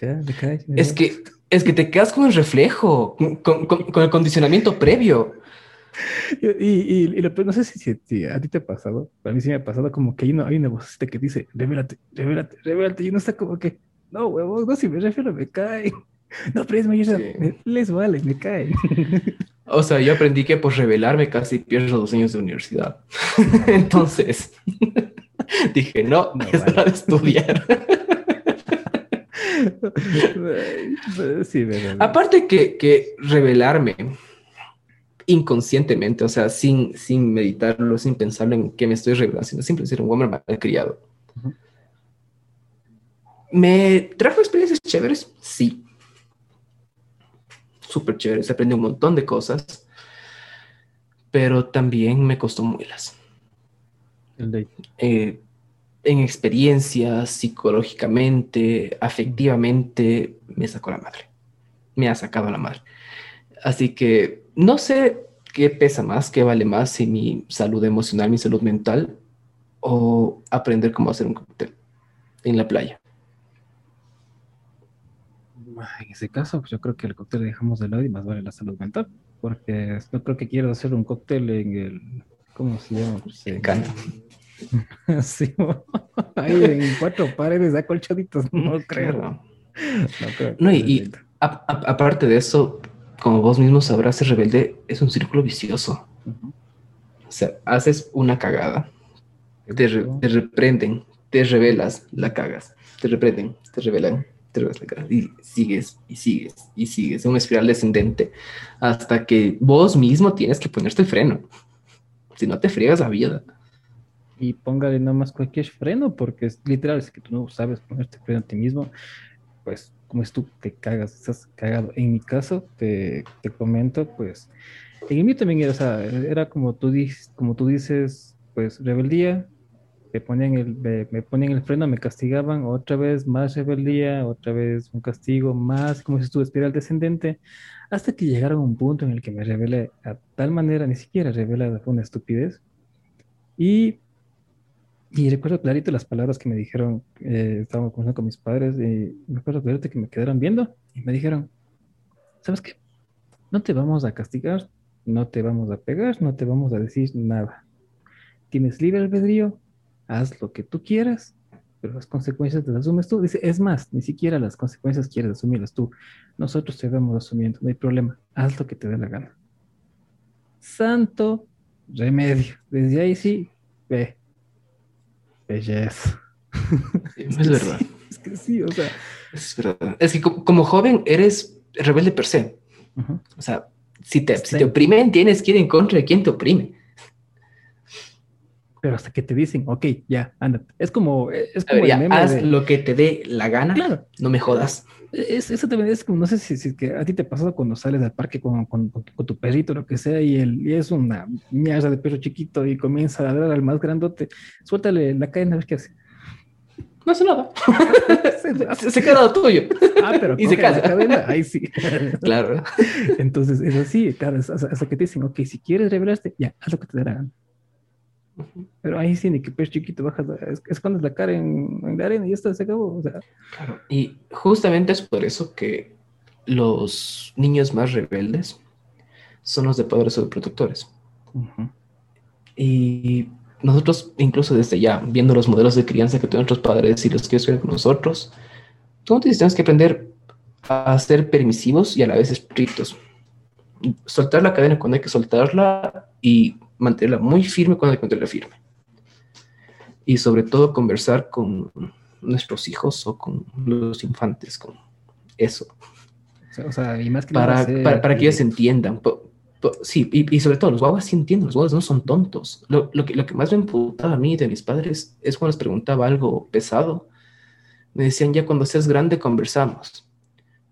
Ya, me cae. me Es que, es que te quedas con el reflejo, con, con- con- el condicionamiento previo. Y, y, y lo no sé si, si- si a ti te ha pasado, a mí sí me ha pasado como que hay una, hay una vocecita que dice, revélate, revélate, revélate, y uno está como que, no, huevón, no, si me refiero, me cae. No, pero es mayor, Sí. les vale, me cae. O sea, yo aprendí que por revelarme casi pierdo dos años de universidad. Entonces, dije, no, No es vale. hora de estudiar. sí. Aparte que, que revelarme inconscientemente, o sea, sin, sin meditarlo, sin pensarlo en que me estoy revelando, sino simple ser un hombre mal criado. Ujú. ¿Me trajo experiencias chéveres? Sí. Súper chéveres, aprendí un montón de cosas, pero también me costó muelas. Eh, en experiencias, psicológicamente, afectivamente, me sacó la madre. Me ha sacado la madre. Así que no sé qué pesa más, qué vale más, si mi salud emocional, mi salud mental o aprender cómo hacer un cóctel en la playa. En ese caso, pues yo creo que el cóctel dejamos de lado y más vale la salud mental, porque no creo que quiero hacer un cóctel en el, ¿cómo se llama? Pues, en Cana. sí, ahí en cuatro paredes acolchaditos, no creo. No, creo no y, aparte de eso, como vos mismo sabrás, ser rebelde es un círculo vicioso. O sea, haces una cagada, te, te, reprenden, te revelas, la cagas, te reprenden, te revelan, te revelas la cagas, y sigues, y sigues, y sigues, una espiral descendente, hasta que vos mismo tienes que ponerte el freno. Si no te friegas la vida y póngale nomás cualquier freno, porque es literal, es que tú no sabes ponerte freno a ti mismo, pues como es tú te cagas, estás cagado. En mi caso, te, te comento, pues, en mí también era, o sea, era como tú, dices, como tú dices, pues rebeldía, me ponían, el, me, ponían el freno, me castigaban, otra vez más rebeldía, otra vez un castigo, más, como si estuve espiral descendente, hasta que llegaron a un punto en el que me rebelé a tal manera, ni siquiera rebelada, fue una estupidez. Y y recuerdo clarito las palabras que me dijeron, eh, estábamos conversando con mis padres, y me acuerdo clarito que me quedaron viendo y me dijeron, ¿sabes qué? No te vamos a castigar, no te vamos a pegar, no te vamos a decir nada. Tienes libre albedrío, haz lo que tú quieras, pero las consecuencias te las asumes tú. Dice, es más, ni siquiera las consecuencias quieres asumirlas tú. Nosotros te vamos asumiendo, no hay problema, haz lo que te dé la gana. Santo remedio. Desde ahí sí, ve, Belleza. es, verdad. es que sí, o sea. Es verdad. Es que como, joven eres rebelde per se. O sea, si te, si te oprimen, tienes que ir en contra de quien te oprime. Pero hasta que te dicen, ok, ya, anda. Es como, es como haz lo que te dé la gana, claro. no me jodas. Es, eso también es como, no sé si, si que a ti te pasa cuando sales al parque con, con, con, tu perrito, lo que sea, y, el, y es una mierda de perro chiquito y comienza a ladrar al más grandote, suéltale la cadena a ver qué hace. No hace nada. se, se, queda tuyo. Ah, pero y se casa. La cadena, ahí sí. claro. Entonces, es así, claro, hasta, hasta que te dicen, ok, si quieres revelarte, ya, haz lo que te dé la gana. Pero ahí sí, ni que pez chiquito bajas, escondes la cara en, en, la arena y esto se acabó. O sea. Claro, y justamente es por eso que los niños más rebeldes son los de padres sobreprotectores. Uh Y nosotros, incluso desde ya, viendo los modelos de crianza que tuvieron nuestros padres y los que estuvieron con nosotros, todos tenemos que aprender a ser permisivos y a la vez estrictos. Soltar la cadena cuando hay que soltarla y mantenerla muy firme cuando hay que mantenerla firme. Y sobre todo conversar con nuestros hijos o con los infantes, con eso. O sea, y más que para, para, para, que ellos entiendan. sí, y, y, sobre todo los guaguas sí entienden, los guaguas no son tontos. Lo, lo, que, lo que más me emputaba a mí de mis padres es cuando les preguntaba algo pesado. Me decían, ya cuando seas grande conversamos.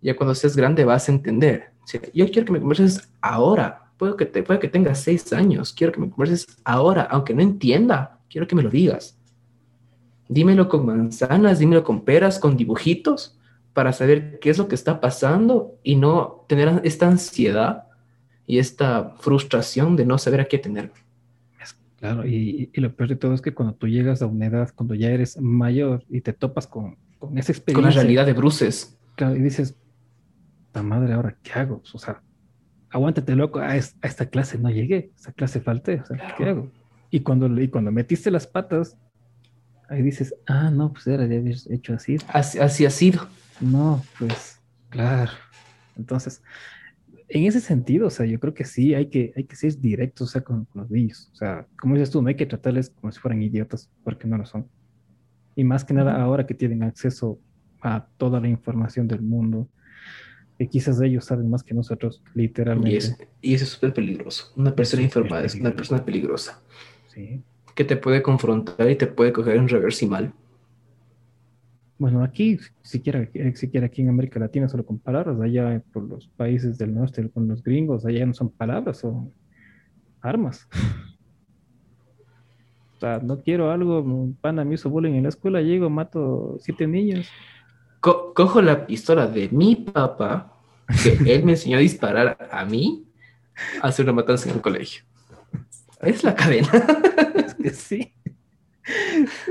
Ya cuando seas grande vas a entender. O sea, yo quiero que me converses ahora, puede que, te, puede que tengas seis años, quiero que me converses ahora, aunque no entienda, quiero que me lo digas. Dímelo con manzanas, dímelo con peras, con dibujitos, para saber qué es lo que está pasando y no tener esta ansiedad y esta frustración de no saber a qué tener. Claro, y, y, lo peor de todo es que cuando tú llegas a una edad, cuando ya eres mayor y te topas con, con esa experiencia. Con la realidad de bruces. Claro, y dices, la madre, ahora, ¿qué hago? O sea, aguántate, loco, a, esta clase no llegué, a esta clase falté, o sea, ¿qué hago? Y cuando, y cuando metiste las patas, ahí dices, ah, no, pues era de haber hecho así. así. Así ha sido. No, pues, claro. Entonces, en ese sentido, o sea, yo creo que sí, hay que, hay que ser directos, o sea, con, los niños. O sea, como dices tú, no hay que tratarles como si fueran idiotas, porque no lo son. Y más que nada ahora que tienen acceso a toda la información del mundo, que quizás ellos saben más que nosotros, literalmente. Y, eso es súper peligroso. Una persona informada es una persona peligrosa. Sí. Que te puede confrontar y te puede coger en reverse y mal. Bueno, aquí, siquiera, siquiera aquí en América Latina, solo con palabras, allá por los países del norte, con los gringos, allá no son palabras, son armas. sea, no quiero algo, un pana me hizo bullying en la escuela, llego, mato siete niños. Co- cojo la pistola de mi papá, que él me enseñó a disparar a mí, a hacer una matanza en el colegio. Es la cadena. Es que sí.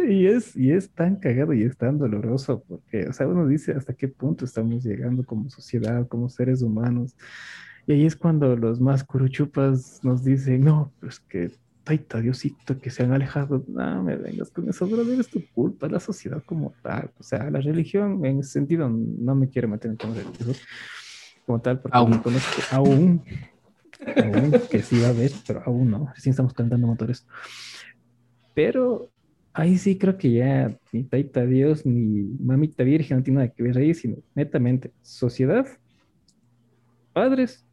Y es, y es tan cagado y es tan doloroso porque, o sea, uno dice hasta qué punto estamos llegando como sociedad, como seres humanos. Y ahí es cuando los más curuchupas nos dicen, no, pues que, taita, Diosito, que se han alejado. No me vengas con eso, brother, es tu culpa, la sociedad como tal. O sea, la religión en ese sentido no me quiero meter en temas religiosos como tal, porque Aún. no conozco aún, aún, que sí va a haber, pero aún no, recién estamos calentando motores. Pero ahí sí creo que ya ni Taita Dios ni Mamita Virgen no tiene nada que ver ahí, sino netamente sociedad, padres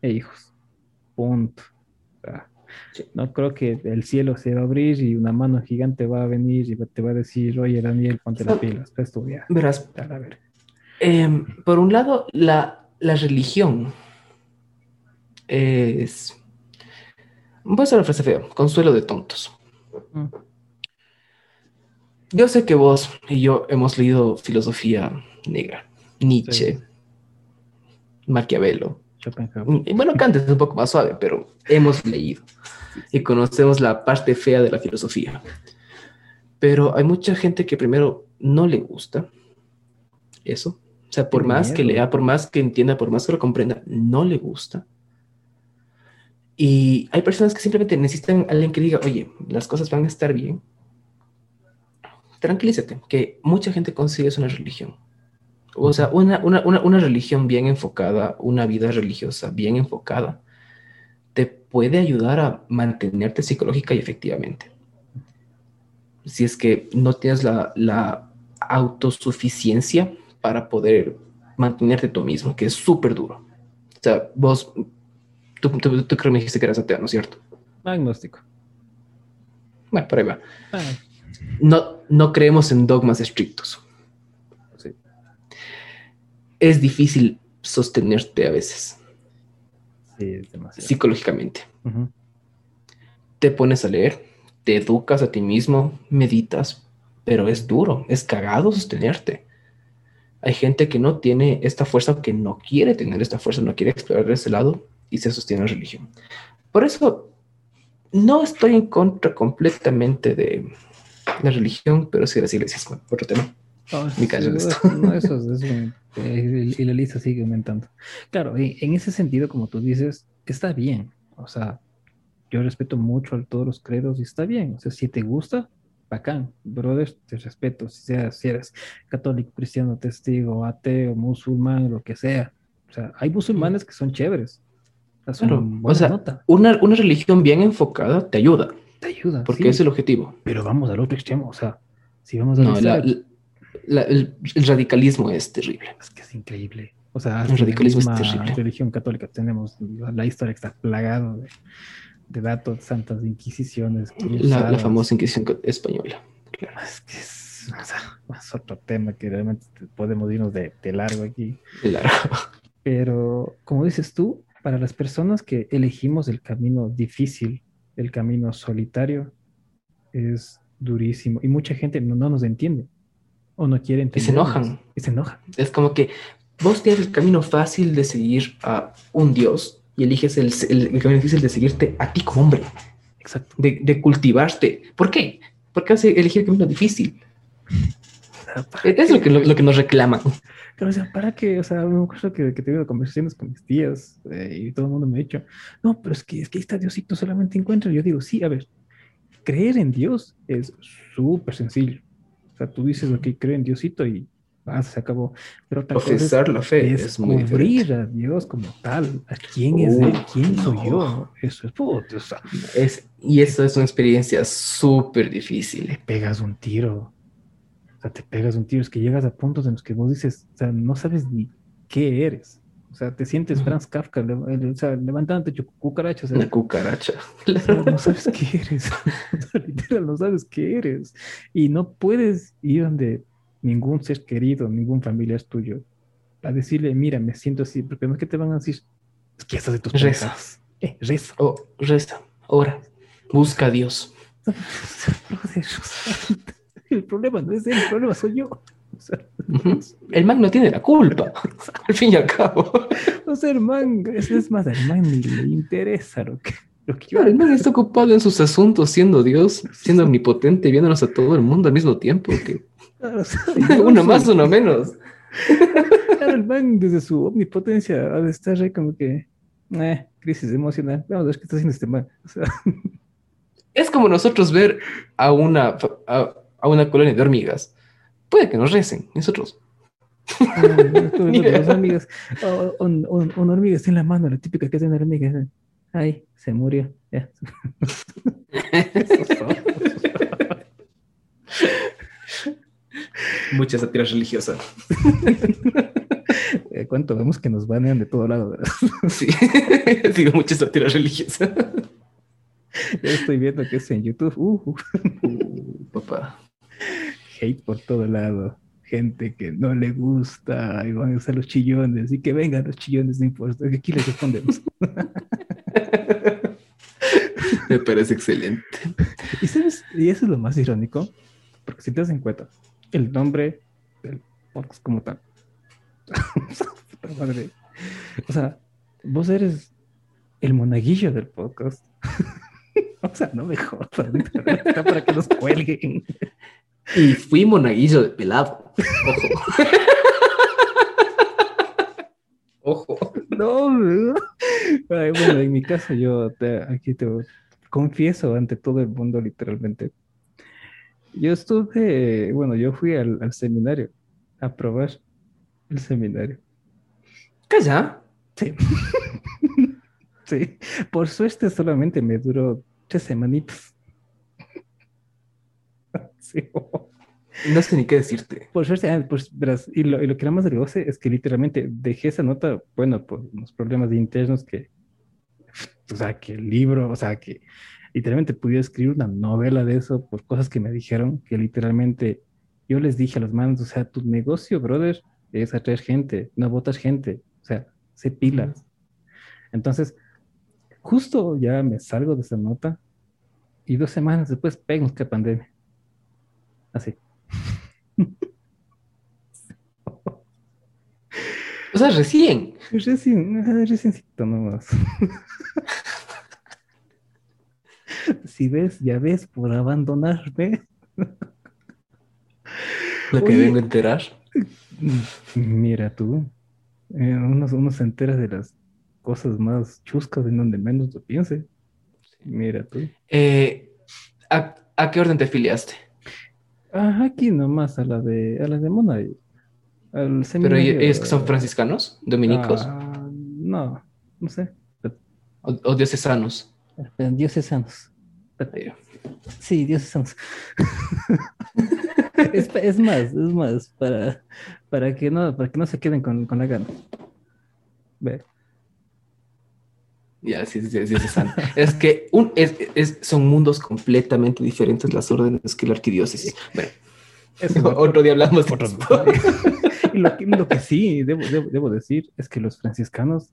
e hijos. Punto. Sí. no creo que el cielo se va a abrir y una mano gigante va a venir y te va a decir, oye Daniel, ponte las pilas, tú ya, Verás, a ver. Em, por un lado, la, la religión es. Voy a hacer una frase fea: consuelo de tontos. Mm. Yo sé que vos y yo hemos leído filosofía negra, Nietzsche, Maquiavelo. Schopenhauer. Y bueno, Kant es un poco más suave, pero hemos leído y conocemos la parte fea de la filosofía. Pero hay mucha gente que primero no le gusta eso. O sea, por más que lea, por más que entienda, por más que lo comprenda, no le gusta. Y hay personas que simplemente necesitan a alguien que diga, oye, las cosas van a estar bien. Tranquilízate, que mucha gente consigue eso una religión. O sea, una, una, una, una religión bien enfocada, una vida religiosa bien enfocada, te puede ayudar a mantenerte psicológica y efectivamente. Si es que no tienes la, la autosuficiencia para poder mantenerte tú mismo, que es súper duro. O sea, vos, tú, tú, tú creo que me dijiste que eras ateo, ¿no es cierto? Agnóstico. Bueno, por ahí va. Ah, No, no creemos en dogmas estrictos. Es difícil sostenerte a veces, Sí, es demasiado. psicológicamente. Te pones a leer, te educas a ti mismo, meditas, pero es duro, es cagado sostenerte. Hay gente que no tiene esta fuerza, que no quiere tener esta fuerza, no quiere explorar ese lado y se sostiene en la religión. Por eso no estoy en contra completamente de la religión, pero sí de las iglesias. Otro tema. No, esto. no, eso es- eso, eh, y la lista sigue aumentando. Claro, y en ese sentido, como tú dices, está bien. O sea, yo respeto mucho a todos los credos y está bien. O sea, si te gusta, bacán. Brother, te respeto. Si, seas, si eres católico, cristiano, testigo, ateo, musulmán, lo que sea. O sea, hay musulmanes que son chéveres. O sea, Claro, o sea. Una, una religión bien enfocada te ayuda, Te ayuda. porque sí, es el objetivo. Pero vamos al otro extremo. O sea, si vamos a No, la- analizar, la- el, el radicalismo es terrible. Es que es increíble. O sea, El radicalismo es terrible. religión católica tenemos la, historia está plagado de, de datos, santas inquisiciones, La, la famosa Inquisición española. Claro. Es que es, o sea, es otro tema que realmente podemos irnos de, de largo aquí. Claro. Pero, como dices tú, para las personas que elegimos el camino difícil, el camino solitario, es durísimo. Y mucha gente no, no nos entiende o no quiere Y se enojan. Y se enojan. Es como que vos tienes el camino fácil de seguir a un Dios y eliges el, el- el camino difícil de seguirte a ti como hombre, Exacto. de, de cultivarte. ¿Por qué? Porque vas a elegir el camino difícil. Es lo que, lo, lo que nos reclaman. Pero, o sea, ¿para qué? O sea, me acuerdo que, que he tenido conversaciones con mis tías eh, y todo el mundo me ha dicho, no, pero es que, es que ahí está Diosito, solamente encuentra. Yo digo, sí, a ver, creer en Dios es súper sencillo. O sea, tú dices, ok, creo en Diosito y se acabó. Pero otra cosa es Profesar la fe es descubrir a Dios como tal. ¿A quién es Él? ¿Quién soy yo? Eso es, puto, o sea, Es, y eso es una experiencia súper difícil. le pegas un tiro. O sea, te pegas un tiro. Es que llegas a puntos en los que vos dices, o sea, no sabes ni qué eres. O sea, te sientes. Franz Kafka, le- o sea, levantándote chu- cucarachas. o sea, Una cucaracha. o sea, no sabes qué eres. Literal, no sabes qué eres. Y no puedes ir donde ningún ser querido, ningún familiar tuyo, a decirle, mira, me siento así, porque no es que te van a decir, es que estás de tus Reza. pensadas. Eh, reza. Oh, reza, ora, busca a Dios. el problema no es él, el problema soy yo. El man no tiene la culpa, al fin y al cabo. O sea, el man, es, más, el man ni le interesa lo que, lo que yo... el man está ocupado en sus asuntos, siendo Dios, siendo omnipotente, viéndonos a todo el mundo al mismo tiempo. Que... uno más, uno menos. Claro, el man desde su omnipotencia ha de estar ahí como que, eh, crisis emocional. Vamos a ver qué está haciendo este man. O sea... Es como nosotros ver a una, a, a una colonia de hormigas puede que nos recen, nosotros. Ah, hormigas, un, una hormiga está en la mano, la típica que es una hormiga. Ay, se murió. Muchas satiras religiosas. Eh, ¿Cuánto vemos que nos banean de todo lado? sí, digo muchas satiras religiosas. Ya estoy viendo que es en YouTube. Uh, uh, papá hate por todo lado. Gente que no le gusta y van a usar los chillones y que vengan los chillones, no importa, aquí les respondemos. Me parece excelente. ¿Y, sabes? y eso es lo más irónico, porque si te das en cuenta, el nombre del podcast como tal. o sea, vos eres el monaguillo del podcast. o sea, no mejor para, para que nos cuelguen. Y fui monaguillo de pelado. Ojo. Ojo. No, bueno, en mi caso yo aquí te confieso ante todo el mundo literalmente. Yo estuve, bueno, yo fui al, seminario a probar el seminario. ¿Calla? Sí. sí. Por suerte solamente me duró tres semanitas. No sé ni qué decirte. Por suerte, ah, pues, verás, y lo, y lo que era más goce es que literalmente dejé esa nota, bueno, por unos problemas internos que, o sea, que el libro, o sea, que literalmente pudiera escribir una novela de eso por cosas que me dijeron, que literalmente yo les dije a los manos, o sea, tu negocio, brother, es atraer gente, no votas gente, o sea, se pilas. Entonces, justo ya me salgo de esa nota y dos semanas después pegamos que pandemia. Así. O sea, recién. Recién, reciencito nomás. si ves, ya ves, por abandonarme. Lo que vengo a enterar. Mira tú, eh, uno, se entera de las cosas más chuscas en donde menos lo piense. Mira tú. Eh, ¿a, qué orden te afiliaste? Ah, aquí nomás, a la de, a la de Mona. Al ¿Pero ellos que son franciscanos? ¿Dominicos? Ah, no, no sé. ¿O, o diocesanos? Diocesanos. Sí, diocesanos. es, es, más, es más, para, para, que, no, para que no se queden con, con la gana. Ve. Ya, sí, sí, sí, es, es que un, es, es, son mundos completamente diferentes las órdenes que la arquidiócesis. Bueno, otro día hablamos de eso. y lo, lo, que sí debo, debo, decir es que los franciscanos,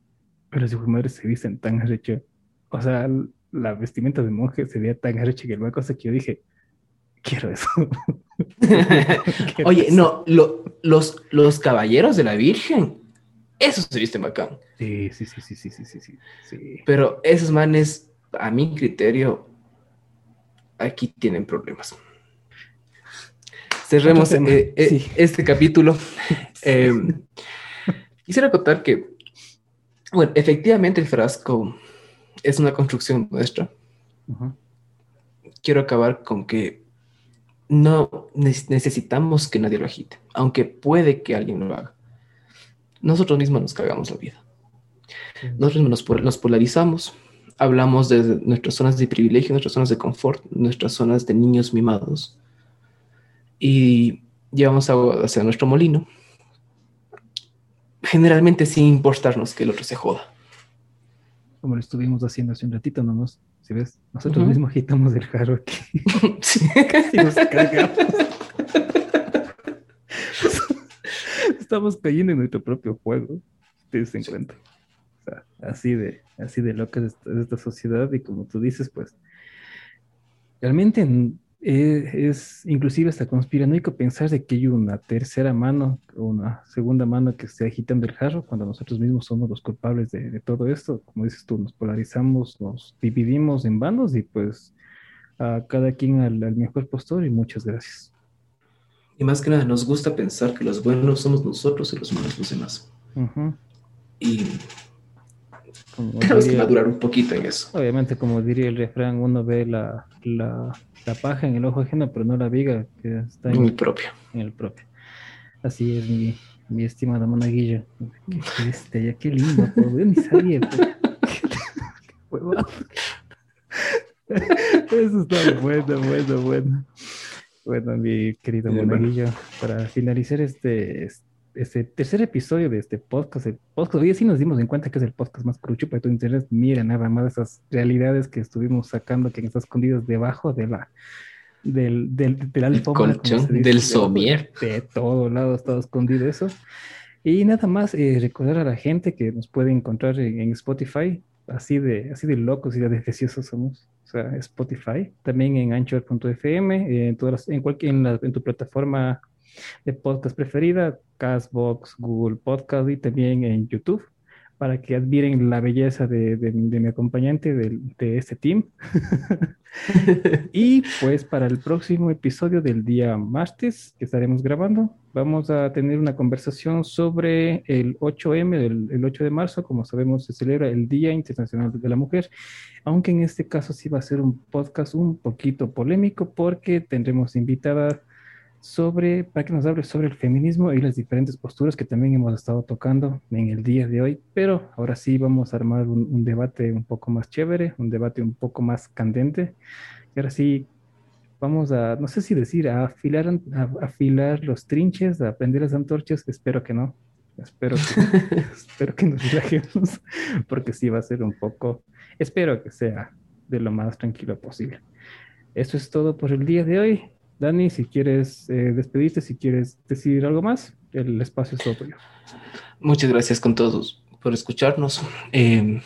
los hijos madres se dicen tan arrecho. O sea, la vestimenta de monje se veía tan arrecha que una cosa que yo dije, quiero eso. Oye, no, lo, los, los caballeros de la Virgen eso se viste bacán. Sí, sí, sí, sí, sí, sí, sí, sí. Pero esos manes, a mi criterio, aquí tienen problemas. Cerremos eh, eh, este capítulo. Em, quisiera contar que, bueno, efectivamente el frasco es una construcción nuestra. Quiero acabar con que no necesitamos que nadie lo agite, aunque puede que alguien lo haga nosotros mismos nos cagamos la vida. Nosotros mismos nos, polarizamos, hablamos de nuestras zonas de privilegio, nuestras zonas de confort, nuestras zonas de niños mimados y llevamos agua hacia nuestro molino, generalmente sin importarnos que el otro se joda. Como lo estuvimos haciendo hace un ratito nomás, si ves, nosotros mismos agitamos el jarro aquí. sí. Casi nos cagamos. estamos cayendo en nuestro propio juego, te das cuenta. O sea, así de, así de loca es esta, sociedad y como tú dices, pues realmente eh, es, inclusive hasta conspiranoico pensar de que hay una tercera mano o una segunda mano que esté agitando el jarro cuando nosotros mismos somos los culpables de, todo esto. Como dices tú, nos polarizamos, nos dividimos en bandos y pues a cada quien al, mejor postor y muchas gracias. Y más que nada, nos gusta pensar que los buenos somos nosotros y los malos los demás. Y tenemos que madurar un poquito en eso. Obviamente, como diría el refrán, uno ve la, la, la paja en el ojo ajeno, pero no la viga que está en, el propio. En el propio. Así es, mi, mi estimada monaguillo. Qué, este, ya qué lindo, yo ni sabía. Pues. Eso está bueno, bueno, bueno. Bueno, mi querido monaguillo, para finalizar este, este este tercer episodio de este podcast. El podcast, hoy sí nos dimos en cuenta que es el podcast más crucho para tu internet. Mira nada más esas realidades que estuvimos sacando que están escondidas debajo de la del, del, del colchón, del somier. De, todo lado está escondido eso. Y nada más eh, recordar a la gente que nos puede encontrar en, Spotify, así de, así de locos y de deficiosos somos. O sea, Spotify, también en Anchor.fm, en, todas en, cualquier, en, en tu plataforma de podcast preferida, Castbox, Google Podcast y también en YouTube, para que admiren la belleza de, mi acompañante de, de este team. y pues para el próximo episodio del día martes que estaremos grabando, vamos a tener una conversación sobre el 8M, el, el 8 de marzo, como sabemos se celebra el Día Internacional de la Mujer, aunque en este caso sí va a ser un podcast un poquito polémico porque tendremos invitada sobre, para que nos hable sobre el feminismo y las diferentes posturas que también hemos estado tocando en el día de hoy, pero ahora sí vamos a armar un, debate un poco más chévere, un debate un poco más candente, y ahora sí vamos a, no sé si decir, a afilar, a, afilar los trinches, a prender las antorchas, espero que no, espero que, espero que nos relajemos, porque sí va a ser un poco, espero que sea de lo más tranquilo posible. Eso es todo por el día de hoy. Dani, si quieres eh, despedirte, si quieres decir algo más, el espacio es todo tuyo. Muchas gracias con todos por escucharnos. Eh,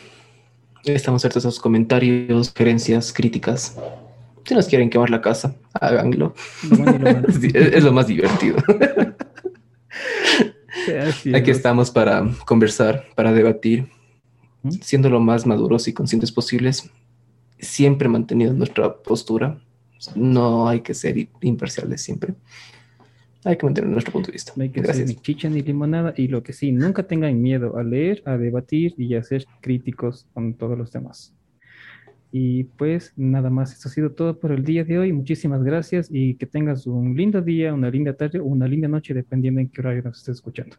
estamos abiertos a sus comentarios, sugerencias, críticas. Si nos quieren quemar la casa, háganlo. es, lo más divertido. Aquí estamos para conversar, para debatir, siendo lo más maduros y conscientes posibles, siempre manteniendo nuestra postura no hay que ser imparciales siempre. Hay que mantener nuestro punto de vista. Hay que ser ni chicha ni limonada. Y lo que sí, nunca tengan miedo a leer, a debatir y a ser críticos con todos los demás. Y pues nada más, eso ha sido todo por el día de hoy. Muchísimas gracias y que tengas un lindo día, una linda tarde o una linda noche, dependiendo en qué horario nos estés escuchando.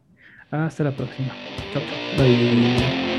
Hasta la próxima. Chao, chao. Bye.